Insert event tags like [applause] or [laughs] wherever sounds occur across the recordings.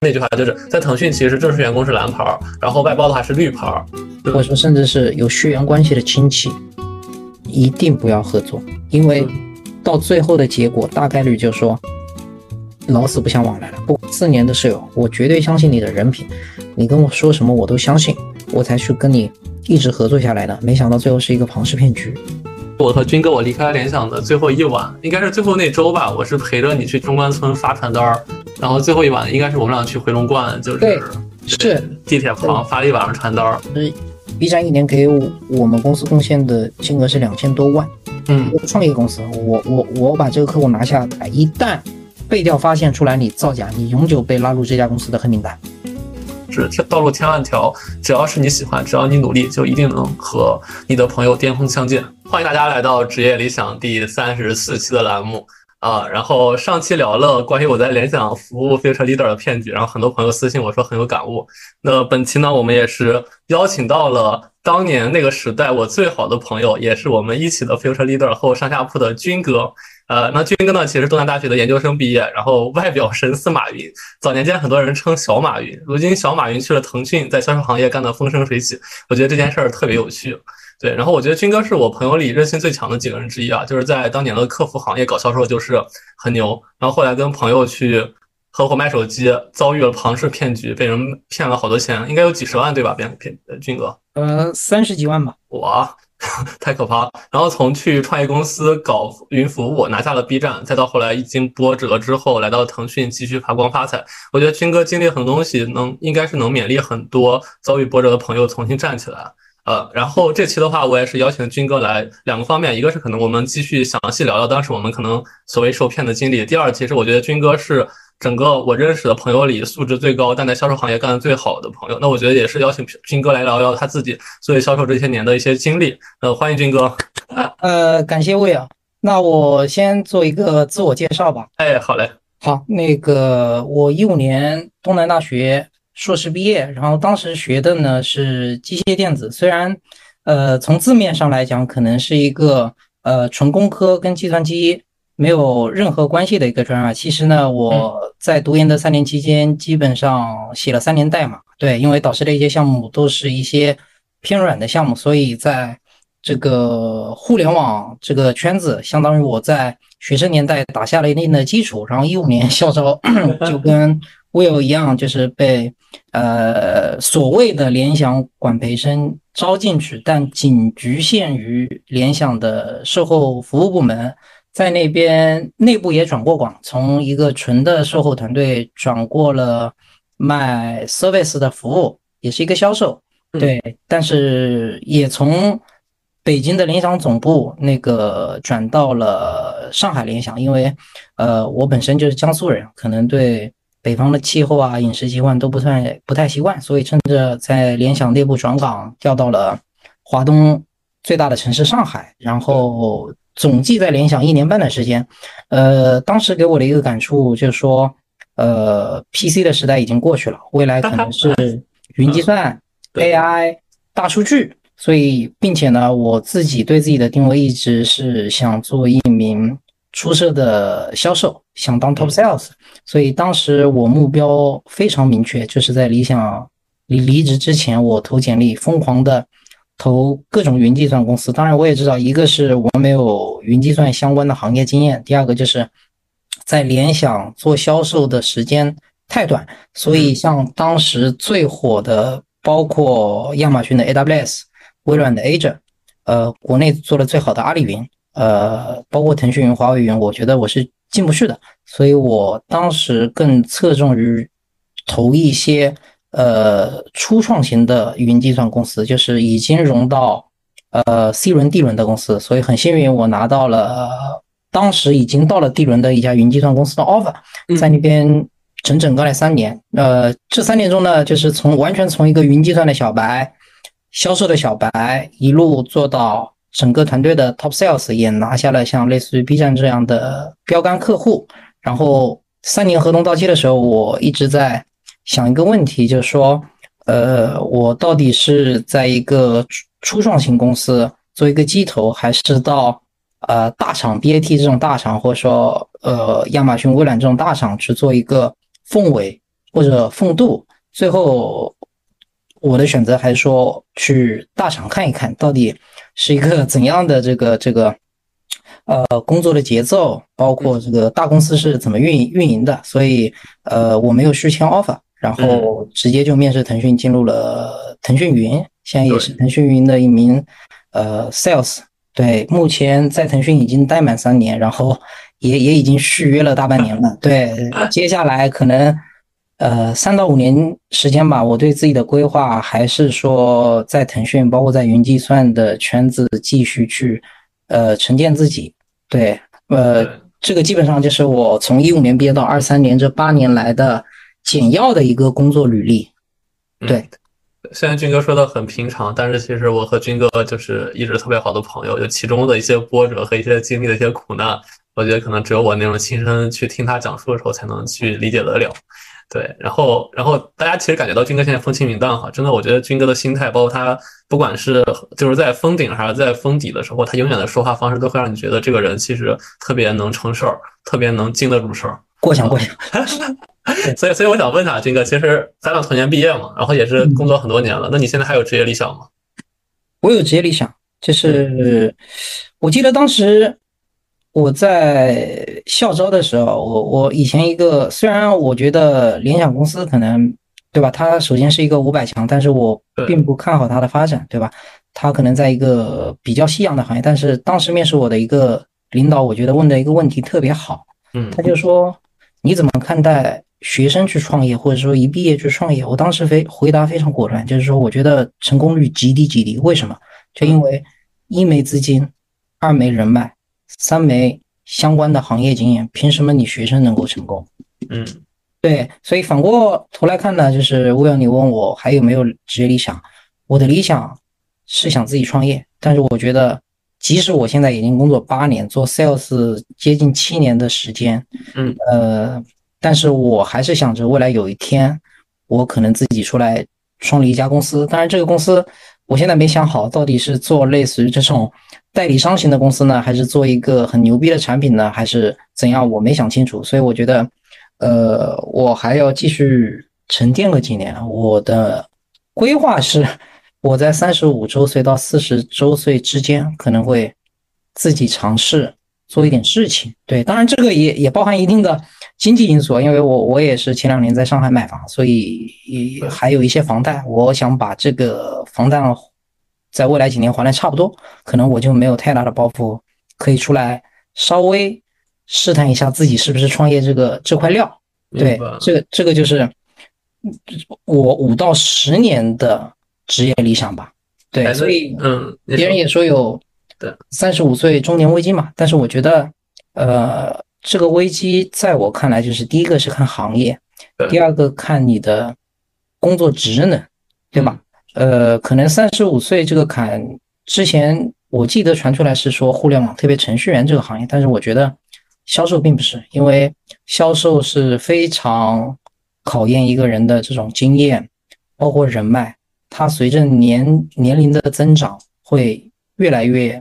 那句话就是在腾讯，其实正式员工是蓝牌儿，然后外包的话是绿牌儿。或者说甚至是有血缘关系的亲戚，一定不要合作，因为到最后的结果大概率就是说老死不相往来了。不，四年的室友，我绝对相信你的人品，你跟我说什么我都相信，我才去跟你一直合作下来的。没想到最后是一个庞氏骗局。我和军哥，我离开联想的最后一晚，应该是最后那周吧。我是陪着你去中关村发传单儿，然后最后一晚应该是我们俩去回龙观，就是对是地铁旁发了一晚上传单儿。B 站一年给我我们公司贡献的金额是两千多万。嗯，我创业公司，我我我把这个客户拿下来，一旦被调发现出来你造假，你永久被拉入这家公司的黑名单。是道路千万条，只要是你喜欢，只要你努力，就一定能和你的朋友巅峰相见。欢迎大家来到职业理想第三十四期的栏目啊！然后上期聊了关于我在联想服务 Future Leader 的骗局，然后很多朋友私信我说很有感悟。那本期呢，我们也是邀请到了当年那个时代我最好的朋友，也是我们一起的 Future Leader 和我上下铺的军哥。呃，那军哥呢，其实东南大学的研究生毕业，然后外表神似马云，早年间很多人称小马云，如今小马云去了腾讯，在销售行业干得风生水起，我觉得这件事儿特别有趣。对，然后我觉得军哥是我朋友里韧性最强的几个人之一啊，就是在当年的客服行业搞销售就是很牛，然后后来跟朋友去合伙卖手机，遭遇了庞氏骗局，被人骗了好多钱，应该有几十万对吧？骗骗军哥，呃，三十几万吧。哇，[laughs] 太可怕了！然后从去创业公司搞云服务，拿下了 B 站，再到后来一经波折之后，来到腾讯继续发光发财。我觉得军哥经历很多东西，能应该是能勉励很多遭遇波折的朋友重新站起来。呃，然后这期的话，我也是邀请军哥来两个方面，一个是可能我们继续详细聊聊当时我们可能所谓受骗的经历，第二，其实我觉得军哥是整个我认识的朋友里素质最高，但在销售行业干得最好的朋友。那我觉得也是邀请军哥来聊聊他自己作为销售这些年的一些经历。呃，欢迎军哥。呃，感谢魏啊。那我先做一个自我介绍吧。哎，好嘞。好，那个我一五年东南大学硕士毕业，然后当时学的呢是机械电子，虽然呃从字面上来讲可能是一个呃纯工科跟计算机没有任何关系的一个专业，其实呢我在读研的三年期间基本上写了三年代码，对，因为导师的一些项目都是一些偏软的项目，所以在这个互联网这个圈子，相当于我在学生年代打下了一定的基础，然后一五年校招 [laughs] 就跟 Will 一样，就是被呃所谓的联想管培生招进去，但仅局限于联想的售后服务部门，在那边内部也转过广，从一个纯的售后团队转过了卖 service 的服务，也是一个销售，对，但是也从北京的联想总部那个转到了上海联想，因为呃我本身就是江苏人，可能对北方的气候啊、饮食习惯都不太不太习惯，所以趁着在联想内部转岗，调到了华东最大的城市上海，然后总计在联想一年半的时间。呃，当时给我的一个感触就是说，呃，PC 的时代已经过去了，未来可能是云计算、AI、大数据。所以，并且呢，我自己对自己的定位一直是想做一名出色的销售，想当 top sales。所以当时我目标非常明确，就是在理想离离职之前，我投简历，疯狂的投各种云计算公司。当然，我也知道，一个是我没有云计算相关的行业经验，第二个就是在联想做销售的时间太短，所以像当时最火的，包括亚马逊的 AWS。微软的 Azure，呃，国内做的最好的阿里云，呃，包括腾讯云、华为云，我觉得我是进不去的，所以我当时更侧重于投一些呃初创型的云计算公司，就是已经融到呃 C 轮、D 轮的公司，所以很幸运我拿到了当时已经到了 D 轮的一家云计算公司的 offer，在那边整整干了三年，呃，这三年中呢，就是从完全从一个云计算的小白。销售的小白一路做到整个团队的 top sales，也拿下了像类似于 B 站这样的标杆客户。然后三年合同到期的时候，我一直在想一个问题，就是说，呃，我到底是在一个初创型公司做一个鸡头，还是到呃大厂 BAT 这种大厂，或者说呃亚马逊、微软这种大厂去做一个凤尾？或者凤度，最后我的选择还是说去大厂看一看到底是一个怎样的这个这个呃工作的节奏，包括这个大公司是怎么运营运营的。所以呃我没有续签 offer，然后直接就面试腾讯，进入了腾讯云，现在也是腾讯云的一名呃 sales。对，目前在腾讯已经待满三年，然后也也已经续约了大半年了。对，[laughs] 接下来可能呃三到五年时间吧。我对自己的规划还是说在腾讯，包括在云计算的圈子继续去呃沉淀自己。对，呃，这个基本上就是我从一五年毕业到二三年这八年来的简要的一个工作履历。对。虽然军哥说的很平常，但是其实我和军哥就是一直特别好的朋友，就其中的一些波折和一些经历的一些苦难，我觉得可能只有我那种亲身去听他讲述的时候才能去理解得了。对，然后然后大家其实感觉到军哥现在风轻云淡哈，真的，我觉得军哥的心态，包括他不管是就是在封顶还是在封底的时候，他永远的说话方式都会让你觉得这个人其实特别能成事儿，特别能经得住事儿。过奖过奖。[laughs] [laughs] 所以，所以我想问一下军哥，其实咱俩同年毕业嘛，然后也是工作很多年了，那你现在还有职业理想吗？我有职业理想，就是我记得当时我在校招的时候，我我以前一个，虽然我觉得联想公司可能对吧，它首先是一个五百强，但是我并不看好它的发展，对吧？它可能在一个比较夕阳的行业，但是当时面试我的一个领导，我觉得问的一个问题特别好，嗯，他就说你怎么看待？学生去创业，或者说一毕业去创业，我当时非回答非常果断，就是说我觉得成功率极低极低。为什么？就因为一没资金，二没人脉，三没相关的行业经验，凭什么你学生能够成功？嗯，对。所以反过头来看呢，就是乌阳，你问我还有没有职业理想？我的理想是想自己创业，但是我觉得，即使我现在已经工作八年，做 sales 接近七年的时间，嗯，呃。但是我还是想着未来有一天，我可能自己出来创立一家公司。当然，这个公司我现在没想好，到底是做类似于这种代理商型的公司呢，还是做一个很牛逼的产品呢，还是怎样？我没想清楚。所以我觉得，呃，我还要继续沉淀个几年。我的规划是，我在三十五周岁到四十周岁之间，可能会自己尝试做一点事情。对，当然这个也也包含一定的。经济因素，因为我我也是前两年在上海买房，所以还有一些房贷。我想把这个房贷在未来几年还的差不多，可能我就没有太大的包袱，可以出来稍微试探一下自己是不是创业这个这块料。对，这个这个就是我五到十年的职业理想吧。对，所以嗯，别人也说有三十五岁中年危机嘛，但是我觉得呃。这个危机在我看来，就是第一个是看行业，第二个看你的工作职能，对吧？呃，可能三十五岁这个坎之前，我记得传出来是说互联网，特别程序员这个行业，但是我觉得销售并不是，因为销售是非常考验一个人的这种经验，包括人脉，它随着年年龄的增长会越来越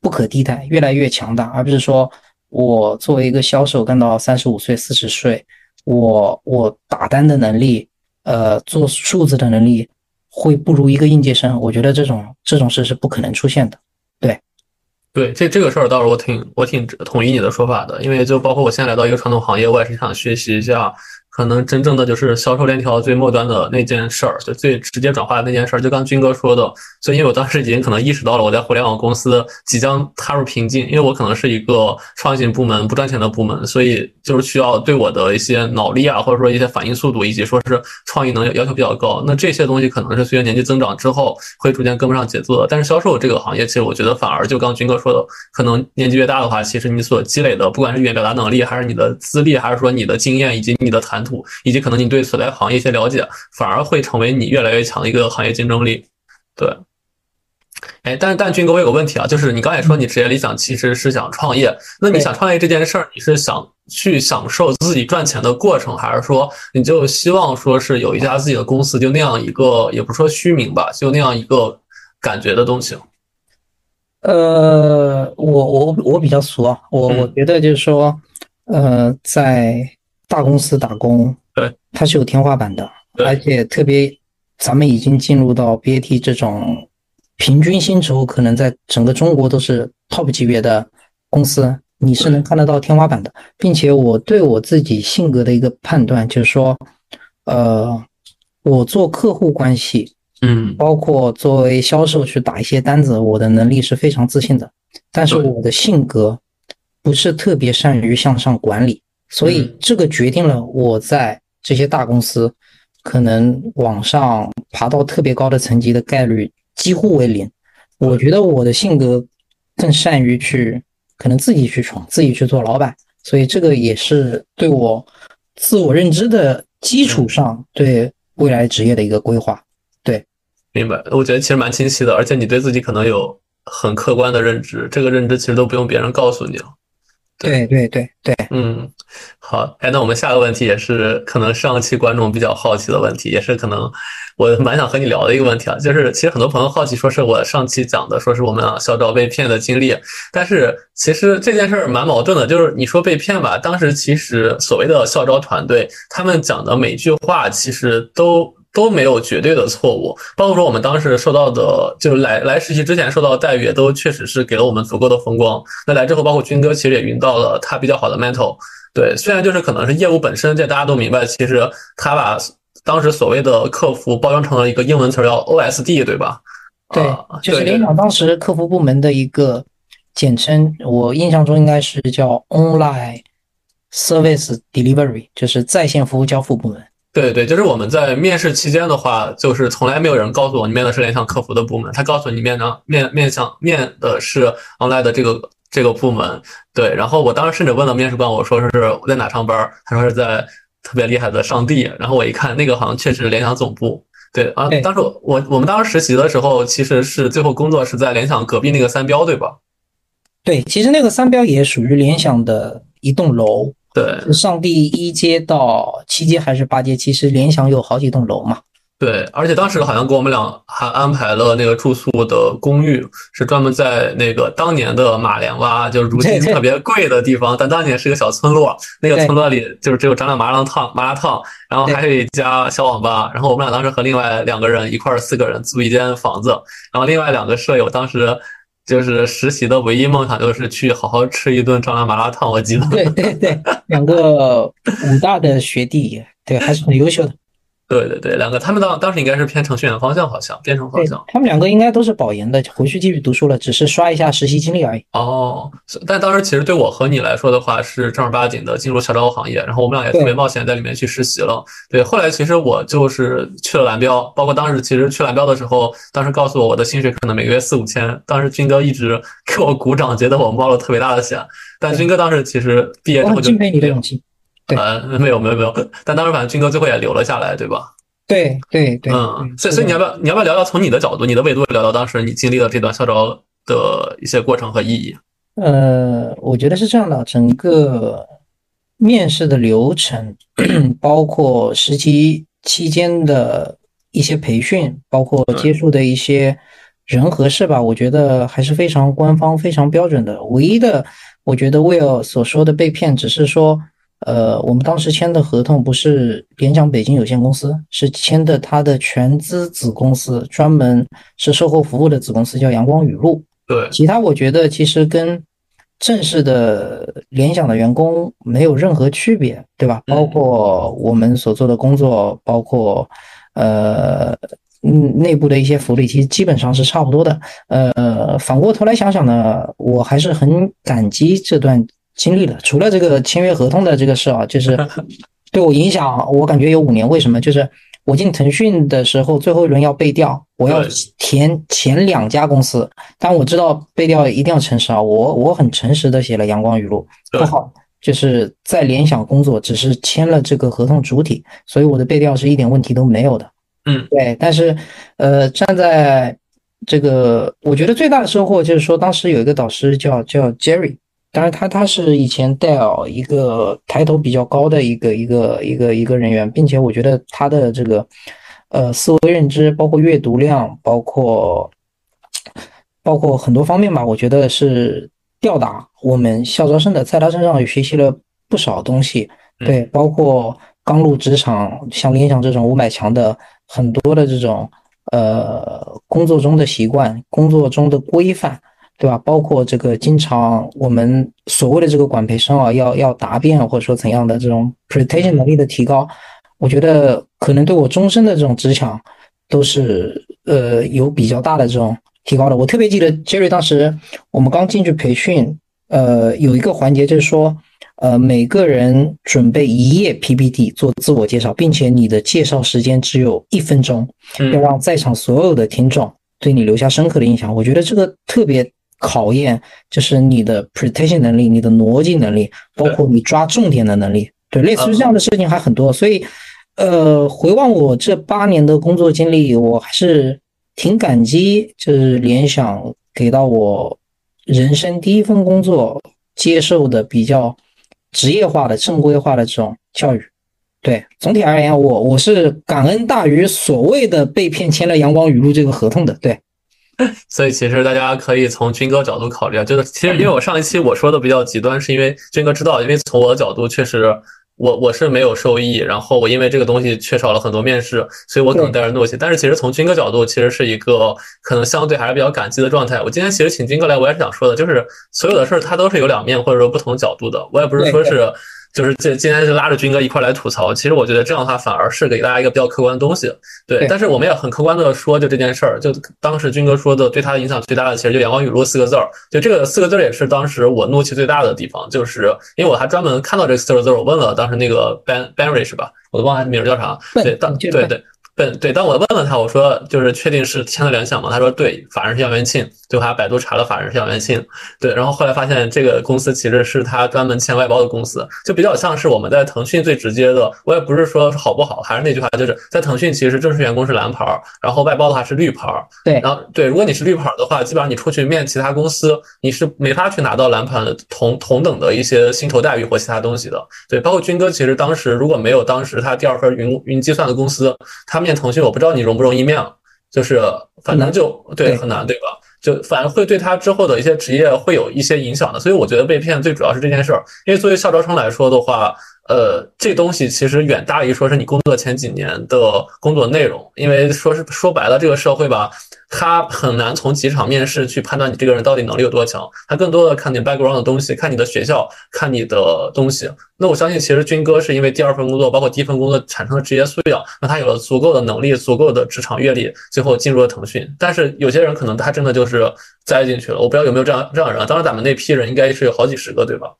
不可替代，越来越强大，而不是说。我作为一个销售，干到三十五岁、四十岁，我我打单的能力，呃，做数字的能力，会不如一个应届生。我觉得这种这种事是不可能出现的。对，对，这这个事儿倒是我挺我挺同意你的说法的，因为就包括我现在来到一个传统行业，我也是想学习一下。可能真正的就是销售链条最末端的那件事儿，就最直接转化的那件事儿。就刚军哥说的，所以因为我当时已经可能意识到了我在互联网公司即将踏入瓶颈，因为我可能是一个创新部门、不赚钱的部门，所以就是需要对我的一些脑力啊，或者说一些反应速度，以及说是创意能力要求比较高。那这些东西可能是随着年纪增长之后会逐渐跟不上节奏的。但是销售这个行业，其实我觉得反而就刚军哥说的，可能年纪越大的话，其实你所积累的，不管是语言表达能力，还是你的资历，还是说你的经验以及你的谈。以及可能你对所在行业一些了解，反而会成为你越来越强的一个行业竞争力。对，哎，但是但军哥，我有个问题啊，就是你刚才说你职业理想其实是想创业，那你想创业这件事儿，你是想去享受自己赚钱的过程，还是说你就希望说是有一家自己的公司，就那样一个也不说虚名吧，就那样一个感觉的东西？呃，我我我比较俗啊，我我觉得就是说，呃，在大公司打工对，它是有天花板的，而且特别咱们已经进入到 BAT 这种平均薪酬可能在整个中国都是 top 级别的公司，你是能看得到天花板的，并且我对我自己性格的一个判断就是说，呃，我做客户关系。嗯，包括作为销售去打一些单子，我的能力是非常自信的。但是我的性格不是特别善于向上管理，所以这个决定了我在这些大公司可能往上爬到特别高的层级的概率几乎为零。我觉得我的性格更善于去可能自己去闯，自己去做老板，所以这个也是对我自我认知的基础上对未来职业的一个规划。对明白，我觉得其实蛮清晰的，而且你对自己可能有很客观的认知，这个认知其实都不用别人告诉你了。对对对对，嗯，好，哎，那我们下个问题也是可能上期观众比较好奇的问题，也是可能我蛮想和你聊的一个问题啊，就是其实很多朋友好奇，说是我上期讲的，说是我们啊校招被骗的经历，但是其实这件事儿蛮矛盾的，就是你说被骗吧，当时其实所谓的校招团队，他们讲的每句话其实都。都没有绝对的错误，包括说我们当时受到的，就是来来实习之前受到的待遇，也都确实是给了我们足够的风光。那来之后，包括军哥其实也云到了他比较好的 mental。对，虽然就是可能是业务本身，这大家都明白，其实他把当时所谓的客服包装成了一个英文词儿，叫 OSD，对吧？对，就是联想当时客服部门的一个简称，我印象中应该是叫 Online Service Delivery，就是在线服务交付部门。对对，就是我们在面试期间的话，就是从来没有人告诉我你面的是联想客服的部门，他告诉你面的面面向面的是 online 的这个这个部门。对，然后我当时甚至问了面试官，我说是我在哪上班，他说是在特别厉害的上帝。然后我一看，那个好像确实是联想总部。对啊，当时我我们当时实习的时候，其实是最后工作是在联想隔壁那个三标，对吧？对，其实那个三标也属于联想的一栋楼。对，上第一街到七街还是八街？其实联想有好几栋楼嘛。对，而且当时好像给我们俩还安排了那个住宿的公寓，是专门在那个当年的马连洼，就是如今特别贵的地方，但当年是个小村落。那个村落里就是只有张亮麻辣烫、麻辣烫，然后还有一家小网吧。然后我们俩当时和另外两个人一块儿四个人租一间房子，然后另外两个舍友当时。就是实习的唯一梦想就是去好好吃一顿张亮麻辣烫，我记得。对对对，两个武大的学弟，对，还是很优秀的。对对对，两个他们当当时应该是偏程序员方向，好像编程方向。他们两个应该都是保研的，回去继续读书了，只是刷一下实习经历而已。哦，但当时其实对我和你来说的话，是正儿八经的进入校招行业，然后我们俩也特别冒险在里面去实习了。对，后来其实我就是去了蓝标，包括当时其实去蓝标的时候，当时告诉我我的薪水可能每个月四五千，当时军哥一直给我鼓掌，觉得我冒了特别大的险。但军哥当时其实毕业之后就敬佩你的勇气。呃，没有没有没有，但当时反正军哥最后也留了下来，对吧？对对对，嗯，所以所以你要不要你要不要聊聊从你的角度、你的维度聊聊当时你经历了这段校招的一些过程和意义？呃，我觉得是这样的，整个面试的流程，[clears throat] 包括实习期间的一些培训，包括接触的一些人和事吧，我觉得还是非常官方、非常标准的。唯一的，我觉得 Will 所说的被骗，只是说。呃，我们当时签的合同不是联想北京有限公司，是签的他的全资子公司，专门是售后服务的子公司，叫阳光雨露。对，其他我觉得其实跟正式的联想的员工没有任何区别，对吧？包括我们所做的工作，包括呃嗯内部的一些福利，其实基本上是差不多的。呃，反过头来想想呢，我还是很感激这段。经历了，除了这个签约合同的这个事啊，[laughs] 就是对我影响，我感觉有五年。为什么？就是我进腾讯的时候，最后一轮要背调，我要填前两家公司，但我知道背调一定要诚实啊，我我很诚实的写了阳光语录，不好，就是在联想工作，只是签了这个合同主体，所以我的背调是一点问题都没有的。嗯，对。但是，呃，站在这个，我觉得最大的收获就是说，当时有一个导师叫叫 Jerry。当然，他他是以前戴尔一个抬头比较高的一个一个一个一个人员，并且我觉得他的这个呃思维认知，包括阅读量，包括包括很多方面吧，我觉得是吊打我们校招生的，在他身上也学习了不少东西。对，包括刚入职场，像联想这种五百强的，很多的这种呃工作中的习惯、工作中的规范，对吧？包括这个经常我们所谓的这个管培生啊，要要答辩或者说怎样的这种 presentation 能力的提高，我觉得可能对我终身的这种职场都是呃有比较大的这种提高的。我特别记得 Jerry 当时我们刚进去培训，呃，有一个环节就是说。呃，每个人准备一页 PPT 做自我介绍，并且你的介绍时间只有一分钟，要让在场所有的听众对你留下深刻的印象。我觉得这个特别考验，就是你的 presentation 能力、你的逻辑能力，包括你抓重点的能力。对，类似于这样的事情还很多。所以，呃，回望我这八年的工作经历，我还是挺感激，就是联想给到我人生第一份工作接受的比较。职业化的、正规化的这种教育，对总体而言，我我是感恩大于所谓的被骗签了阳光雨露这个合同的。对，[laughs] 所以其实大家可以从军哥角度考虑啊，就是其实因为我上一期我说的比较极端，是因为军哥知道，因为从我的角度确实。我我是没有受益，然后我因为这个东西缺少了很多面试，所以我可能带着怒气。但是其实从军哥角度，其实是一个可能相对还是比较感激的状态。我今天其实请军哥来，我也是想说的，就是所有的事儿它都是有两面或者说不同角度的。我也不是说是。就是这今天就拉着军哥一块来吐槽，其实我觉得这样的话反而是给大家一个比较客观的东西，对。但是我们也很客观的说，就这件事儿，就当时军哥说的对他的影响最大的，其实就阳光雨露四个字儿，就这个四个字儿也是当时我怒气最大的地方，就是因为我还专门看到这四个字儿，我问了当时那个 Ben Benry 是吧？我都忘了名叫啥，对，当对对。对对，当我问了他，我说就是确定是签了联想吗？他说对，法人是杨元庆，最后还百度查了法人是杨元庆。对，然后后来发现这个公司其实是他专门签外包的公司，就比较像是我们在腾讯最直接的。我也不是说好不好，还是那句话，就是在腾讯其实正式员工是蓝牌，然后外包的话是绿牌。对，然后对，如果你是绿牌的话，基本上你出去面其他公司，你是没法去拿到蓝牌的同同等的一些薪酬待遇或其他东西的。对，包括军哥，其实当时如果没有当时他第二份云云计算的公司，他面。腾讯我不知道你容不容易面，就是反正就对很难对吧？就反而会对他之后的一些职业会有一些影响的，所以我觉得被骗最主要是这件事儿。因为作为校招生来说的话，呃，这东西其实远大于说是你工作前几年的工作内容，因为说是说白了，这个社会吧。他很难从几场面试去判断你这个人到底能力有多强，他更多的看你 background 的东西，看你的学校，看你的东西。那我相信，其实军哥是因为第二份工作，包括第一份工作产生的职业素养，那他有了足够的能力，足够的职场阅历，最后进入了腾讯。但是有些人可能他真的就是栽进去了，我不知道有没有这样这样人。当时咱们那批人应该是有好几十个，对吧？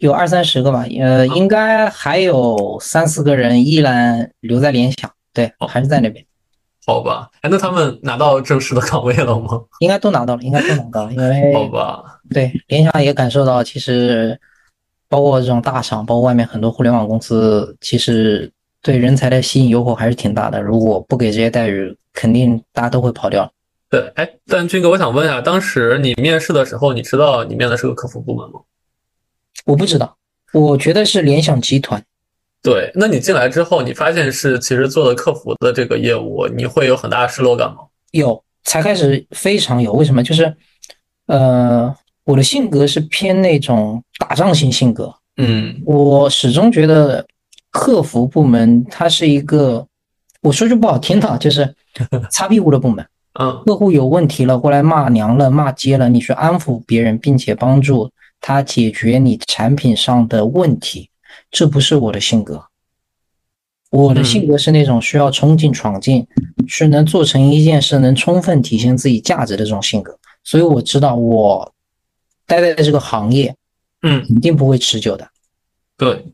有二三十个吧，呃，应该还有三四个人依然留在联想，对，还是在那边。好吧，哎，那他们拿到正式的岗位了吗？[laughs] 应该都拿到了，应该都拿到了，因为好吧，对，联想也感受到，其实包括这种大厂，包括外面很多互联网公司，其实对人才的吸引诱惑还是挺大的。如果不给这些待遇，肯定大家都会跑掉。对，哎，但军哥，我想问一下，当时你面试的时候，你知道你面的是个客服部门吗？我不知道，我觉得是联想集团。对，那你进来之后，你发现是其实做的客服的这个业务，你会有很大的失落感吗？有，才开始非常有。为什么？就是，呃，我的性格是偏那种打仗型性格。嗯，我始终觉得客服部门它是一个，我说句不好听的，就是 [laughs] 擦屁股的部门。嗯，客户有问题了，过来骂娘了，骂街了，你去安抚别人，并且帮助他解决你产品上的问题。这不是我的性格，我的性格是那种需要冲劲闯劲，是能做成一件事，能充分体现自己价值的这种性格。所以我知道我待在这个行业，嗯，肯定不会持久的。对，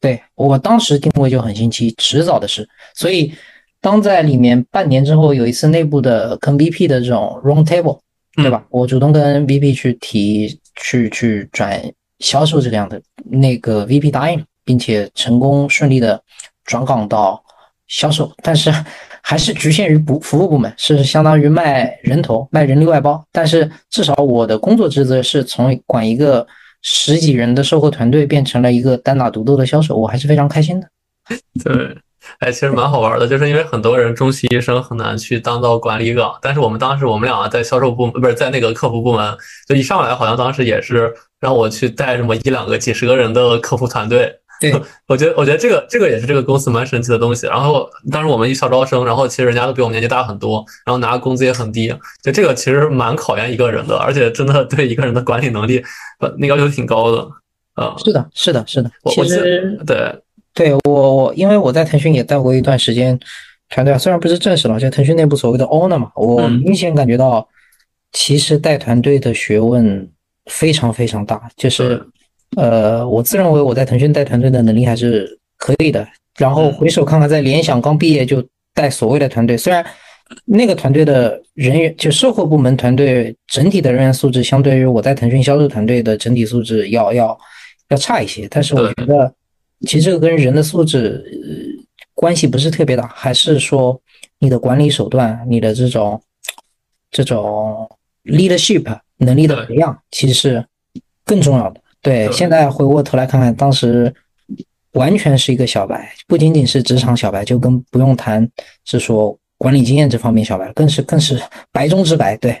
对我当时定位就很清晰，迟早的事。所以当在里面半年之后，有一次内部的跟 VP 的这种 round table，对吧？我主动跟 VP 去提，去去转销售这个样的，那个 VP 答应。并且成功顺利的转岗到销售，但是还是局限于服服务部门，是相当于卖人头、卖人力外包。但是至少我的工作职责是从管一个十几人的售后团队变成了一个单打独斗的销售，我还是非常开心的。[laughs] 对，哎，其实蛮好玩的，就是因为很多人中戏医生很难去当到管理岗，但是我们当时我们俩在销售部不是在那个客服部门，就一上来好像当时也是让我去带什么一两个几十个人的客服团队。对，[laughs] 我觉得我觉得这个这个也是这个公司蛮神奇的东西。然后当时我们一校招生，然后其实人家都比我们年纪大很多，然后拿的工资也很低，就这个其实蛮考验一个人的，而且真的对一个人的管理能力，呃，那要求挺高的。啊，是的，是的，是的。其实对，对我我因为我在腾讯也待过一段时间团队，虽然不是正式的，就腾讯内部所谓的 owner 嘛，我明显感觉到，其实带团队的学问非常非常大。就是呃，我自认为我在腾讯带团队的能力还是可以的。然后回首看看，在联想刚毕业就带所谓的团队，虽然那个团队的人员就售后部门团队整体的人员素质，相对于我在腾讯销售团队的整体素质要要。要差一些，但是我觉得其实这个跟人的素质关系不是特别大，还是说你的管理手段、你的这种这种 leadership 能力的培养，其实是更重要的。对，现在回过头来看看，当时完全是一个小白，不仅仅是职场小白，就跟不用谈是说。管理经验这方面，小白更是更是白中之白。对，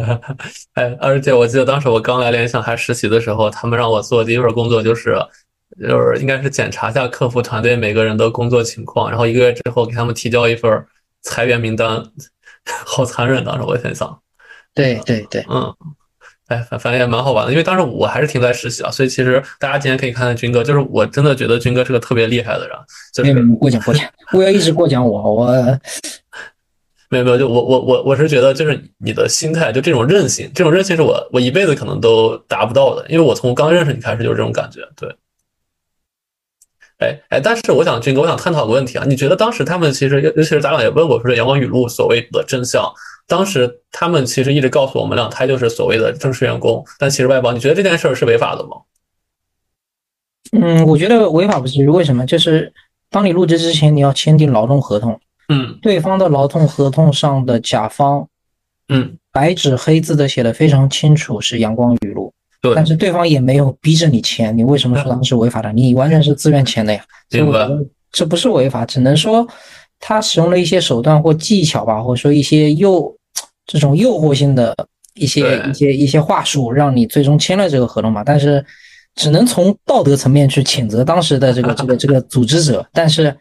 [laughs] 哎，而且我记得当时我刚来联想还实习的时候，他们让我做第一份工作就是，就是应该是检查一下客服团队每个人的工作情况，然后一个月之后给他们提交一份裁员名单，[laughs] 好残忍！当时我在想，对对对，嗯。哎，反反正也蛮好玩的，因为当时我还是停在实习啊，所以其实大家今天可以看看军哥，就是我真的觉得军哥是个特别厉害的人，就是过奖过奖，不要一直过奖我，我没有没有，就我我我我是觉得就是你的心态，就这种韧性，这种韧性是我我一辈子可能都达不到的，因为我从刚认识你开始就是这种感觉，对。哎哎，但是我想军哥，我想探讨个问题啊，你觉得当时他们其实尤其是咱俩也问过说阳光雨露所谓的真相。当时他们其实一直告诉我们，俩，他就是所谓的正式员工，但其实外包。你觉得这件事儿是违法的吗？嗯，我觉得违法不至于。为什么？就是当你入职之前，你要签订劳动合同。嗯，对方的劳动合同上的甲方，嗯，白纸黑字的写的非常清楚，是阳光雨露。对。但是对方也没有逼着你签，你为什么说他们是违法的？你完全是自愿签的呀。明白。这不是违法，只能说他使用了一些手段或技巧吧，或者说一些诱。这种诱惑性的一些一些一些话术，让你最终签了这个合同嘛？但是只能从道德层面去谴责当时的这个这个这个组织者。但是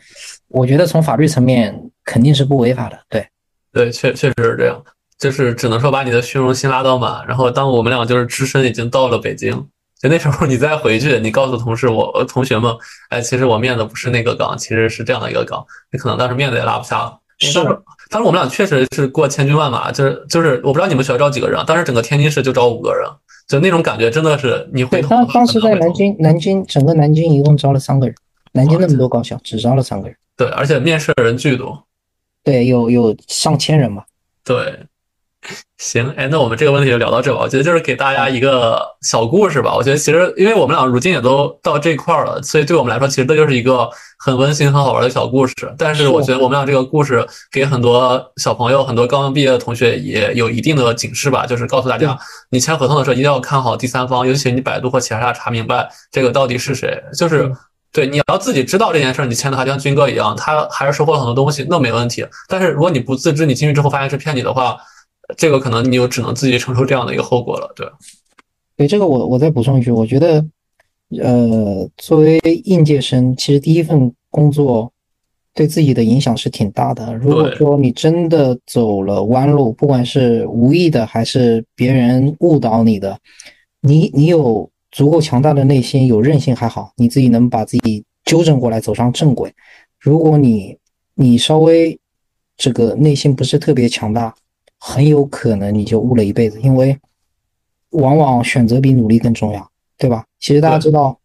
我觉得从法律层面肯定是不违法的。对，对，确确实是这样。就是只能说把你的虚荣心拉到满，然后当我们俩就是只身已经到了北京，就那时候你再回去，你告诉同事我同学们，哎，其实我面的不是那个岗，其实是这样的一个岗，你可能当时面子也拉不下了。是。当时我们俩确实是过千军万马，就是就是，我不知道你们学校招几个人，当时整个天津市就招五个人，就那种感觉真的是你会。当当时在南京，南京整个南京一共招了三个人，南京那么多高校只招了三个人。对，而且面试的人巨多。对，有有上千人嘛。对。[laughs] 行，哎，那我们这个问题就聊到这吧。我觉得就是给大家一个小故事吧。我觉得其实，因为我们俩如今也都到这块儿了，所以对我们来说，其实这就是一个很温馨、很好玩的小故事。但是，我觉得我们俩这个故事给很多小朋友、很多刚刚毕业的同学也有一定的警示吧。就是告诉大家，你签合同的时候一定要看好第三方，尤其你百度或其他查明白这个到底是谁。就是对，你要自己知道这件事儿，你签的还像军哥一样，他还是收获了很多东西，那没问题。但是如果你不自知，你进去之后发现是骗你的话，这个可能你就只能自己承受这样的一个后果了，对。对这个我我再补充一句，我觉得，呃，作为应届生，其实第一份工作对自己的影响是挺大的。如果说你真的走了弯路，不管是无意的还是别人误导你的，你你有足够强大的内心，有韧性还好，你自己能把自己纠正过来，走上正轨。如果你你稍微这个内心不是特别强大，很有可能你就误了一辈子，因为往往选择比努力更重要，对吧？其实大家知道，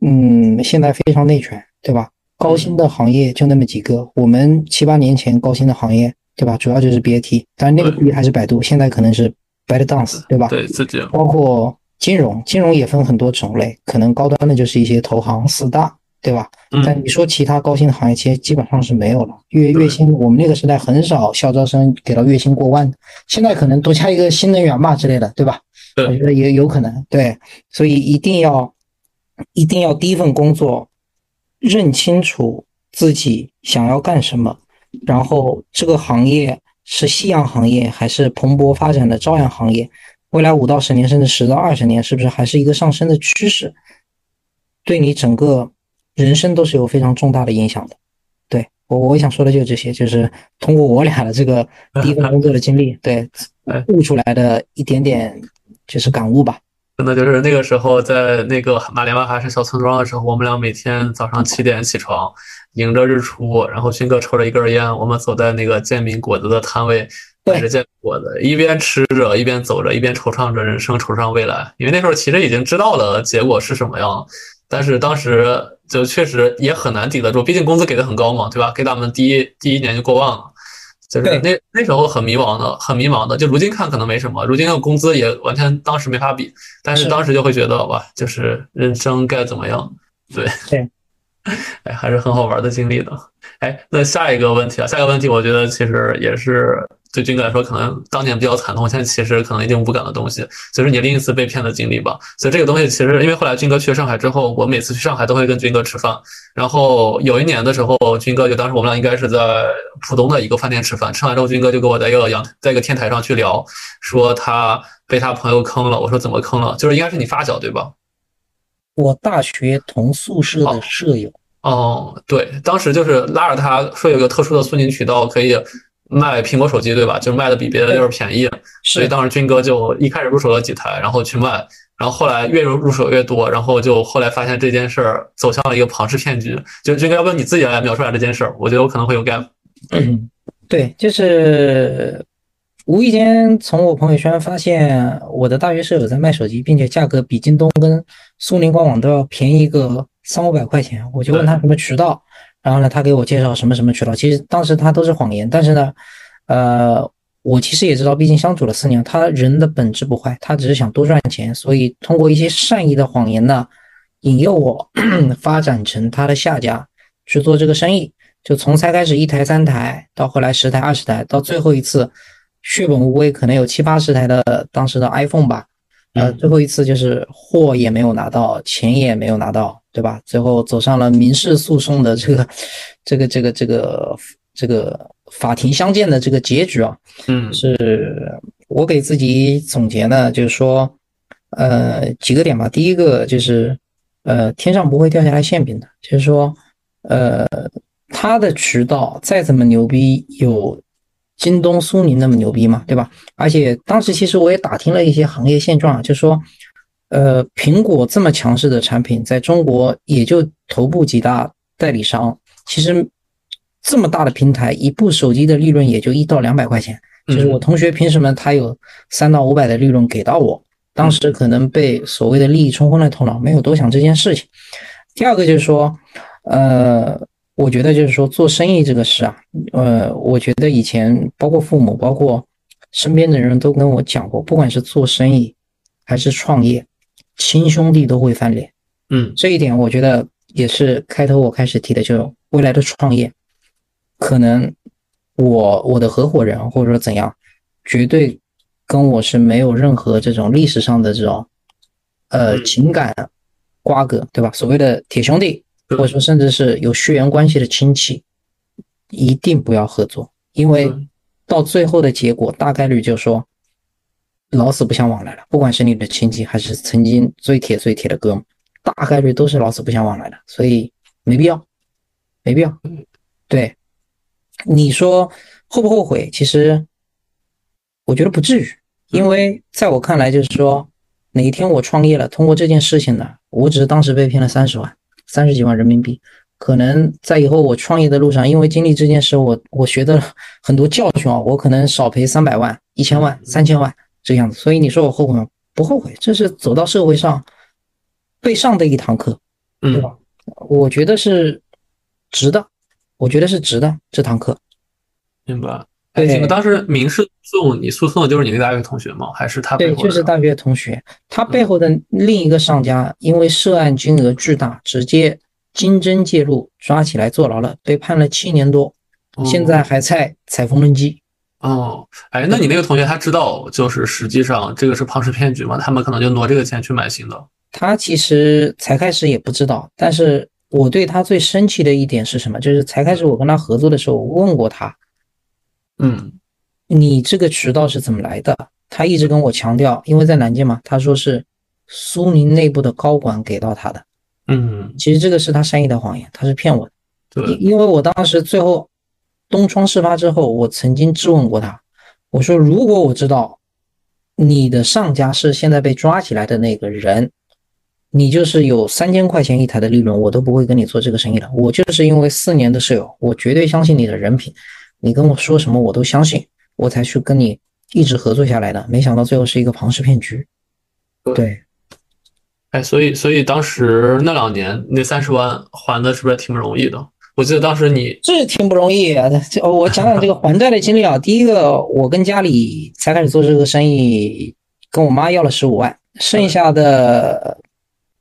嗯，现在非常内卷，对吧？高薪的行业就那么几个。我们七八年前高薪的行业，对吧？主要就是 BAT，但是那个毕还是百度，现在可能是 ByteDance，对吧？对，自己。包括金融，金融也分很多种类，可能高端的就是一些投行四大。对吧？但你说其他高薪的行业，其实基本上是没有了。月月薪，我们那个时代很少校招生给到月薪过万的。现在可能多加一个新能源吧之类的，对吧？我觉得也有可能。对，所以一定要一定要第一份工作认清楚自己想要干什么，然后这个行业是夕阳行业还是蓬勃发展的朝阳行业？未来五到十年甚至十到二十年，是不是还是一个上升的趋势？对你整个人生都是有非常重大的影响的。对我，我想说的就是这些，就是通过我俩的这个第一份工作的经历，对 [laughs] 悟出来的一点点就是感悟吧。真的就是那个时候，在那个马连湾还是小村庄的时候，我们俩每天早上七点起床，迎着日出，然后勋哥抽着一根烟，我们走在那个煎饼果子的摊位，买着煎饼果子，一边吃着，一边走着，一边惆怅着人生，惆怅未来。因为那时候其实已经知道了结果是什么样，但是当时就确实也很难抵得住，毕竟工资给的很高嘛，对吧？给咱们第一第一年就过万了。就是那那时候很迷茫的，很迷茫的。就如今看可能没什么，如今的工资也完全当时没法比。但是当时就会觉得哇，就是人生该怎么样？对对，[laughs] 哎，还是很好玩的经历的。哎，那下一个问题啊，下一个问题，我觉得其实也是。对军哥来说，可能当年比较惨痛，现在其实可能已经无感的东西，就是你另一次被骗的经历吧。所以这个东西其实，因为后来军哥去上海之后，我每次去上海都会跟军哥吃饭。然后有一年的时候，军哥就当时我们俩应该是在浦东的一个饭店吃饭，吃完之后，军哥就跟我在一个阳在一个天台上去聊，说他被他朋友坑了。我说怎么坑了？就是应该是你发小对吧？我大学同宿舍的舍友。哦，对，当时就是拉着他说有个特殊的苏宁渠道可以。卖苹果手机对吧？就卖的比别的地儿便宜，所以当时军哥就一开始入手了几台，然后去卖，然后后来越入入手越多，然后就后来发现这件事儿走向了一个庞氏骗局。就军哥，要不你自己来描述下这件事儿？我觉得我可能会有 gap。对，就是无意间从我朋友圈发现我的大学舍友在卖手机，并且价格比京东跟苏宁官网都要便宜个三五百块钱，我就问他什么渠道。然后呢，他给我介绍什么什么渠道，其实当时他都是谎言。但是呢，呃，我其实也知道，毕竟相处了四年，他人的本质不坏，他只是想多赚钱，所以通过一些善意的谎言呢，引诱我发展成他的下家去做这个生意。就从才开始一台三台，到后来十台二十台，到最后一次血本无归，可能有七八十台的当时的 iPhone 吧。呃，最后一次就是货也没有拿到，钱也没有拿到。对吧？最后走上了民事诉讼的这个、[laughs] 这个、这个、这个、这个法庭相见的这个结局啊。嗯，是我给自己总结呢，就是说，呃，几个点吧。第一个就是，呃，天上不会掉下来馅饼的，就是说，呃，他的渠道再怎么牛逼，有京东、苏宁那么牛逼嘛，对吧？而且当时其实我也打听了一些行业现状，就说。呃，苹果这么强势的产品，在中国也就头部几大代理商。其实这么大的平台，一部手机的利润也就一到两百块钱。就是我同学凭什么他有三到五百的利润给到我？当时可能被所谓的利益冲昏了头脑，没有多想这件事情。第二个就是说，呃，我觉得就是说做生意这个事啊，呃，我觉得以前包括父母，包括身边的人都跟我讲过，不管是做生意还是创业。亲兄弟都会翻脸，嗯，这一点我觉得也是开头我开始提的，就未来的创业，可能我我的合伙人或者说怎样，绝对跟我是没有任何这种历史上的这种呃情感瓜葛，对吧？所谓的铁兄弟，或者说甚至是有血缘关系的亲戚，一定不要合作，因为到最后的结果大概率就说。老死不相往来了，不管是你的亲戚还是曾经最铁最铁的哥们，大概率都是老死不相往来的，所以没必要，没必要。对，你说后不后悔？其实我觉得不至于，因为在我看来，就是说哪一天我创业了，通过这件事情呢，我只是当时被骗了三十万，三十几万人民币，可能在以后我创业的路上，因为经历这件事，我我学的很多教训啊，我可能少赔三百万、一千万、三千万。这样子，所以你说我后悔吗？不后悔，这是走到社会上被上的一堂课，对吧？我觉得是值的，我觉得是值的这堂课。明白。对，当时民事诉讼，你诉讼的就是你那个大学同学吗？还是他？对，就是大学同学。他背后的另一个上家，因为涉案金额巨大，直接经侦介入，抓起来坐牢了，被判了七年多，现在还在踩缝纫机。哦，哎，那你那个同学他知道，就是实际上这个是庞氏骗局吗？他们可能就挪这个钱去买新的。他其实才开始也不知道，但是我对他最生气的一点是什么？就是才开始我跟他合作的时候，我问过他，嗯，你这个渠道是怎么来的？他一直跟我强调，因为在南京嘛，他说是苏宁内部的高管给到他的。嗯，其实这个是他善意的谎言，他是骗我的。对，因为我当时最后东窗事发之后，我曾经质问过他，我说如果我知道你的上家是现在被抓起来的那个人，你就是有三千块钱一台的利润，我都不会跟你做这个生意的。我就是因为四年的室友，我绝对相信你的人品，你跟我说什么我都相信，我才去跟你一直合作下来的。没想到最后是一个庞氏骗局。对，哎，所以所以当时那两年那三十万还的是不是挺不容易的？我记得当时你这挺不容易。这我讲讲这个还债的经历啊。第一个，我跟家里才开始做这个生意，跟我妈要了十五万，剩下的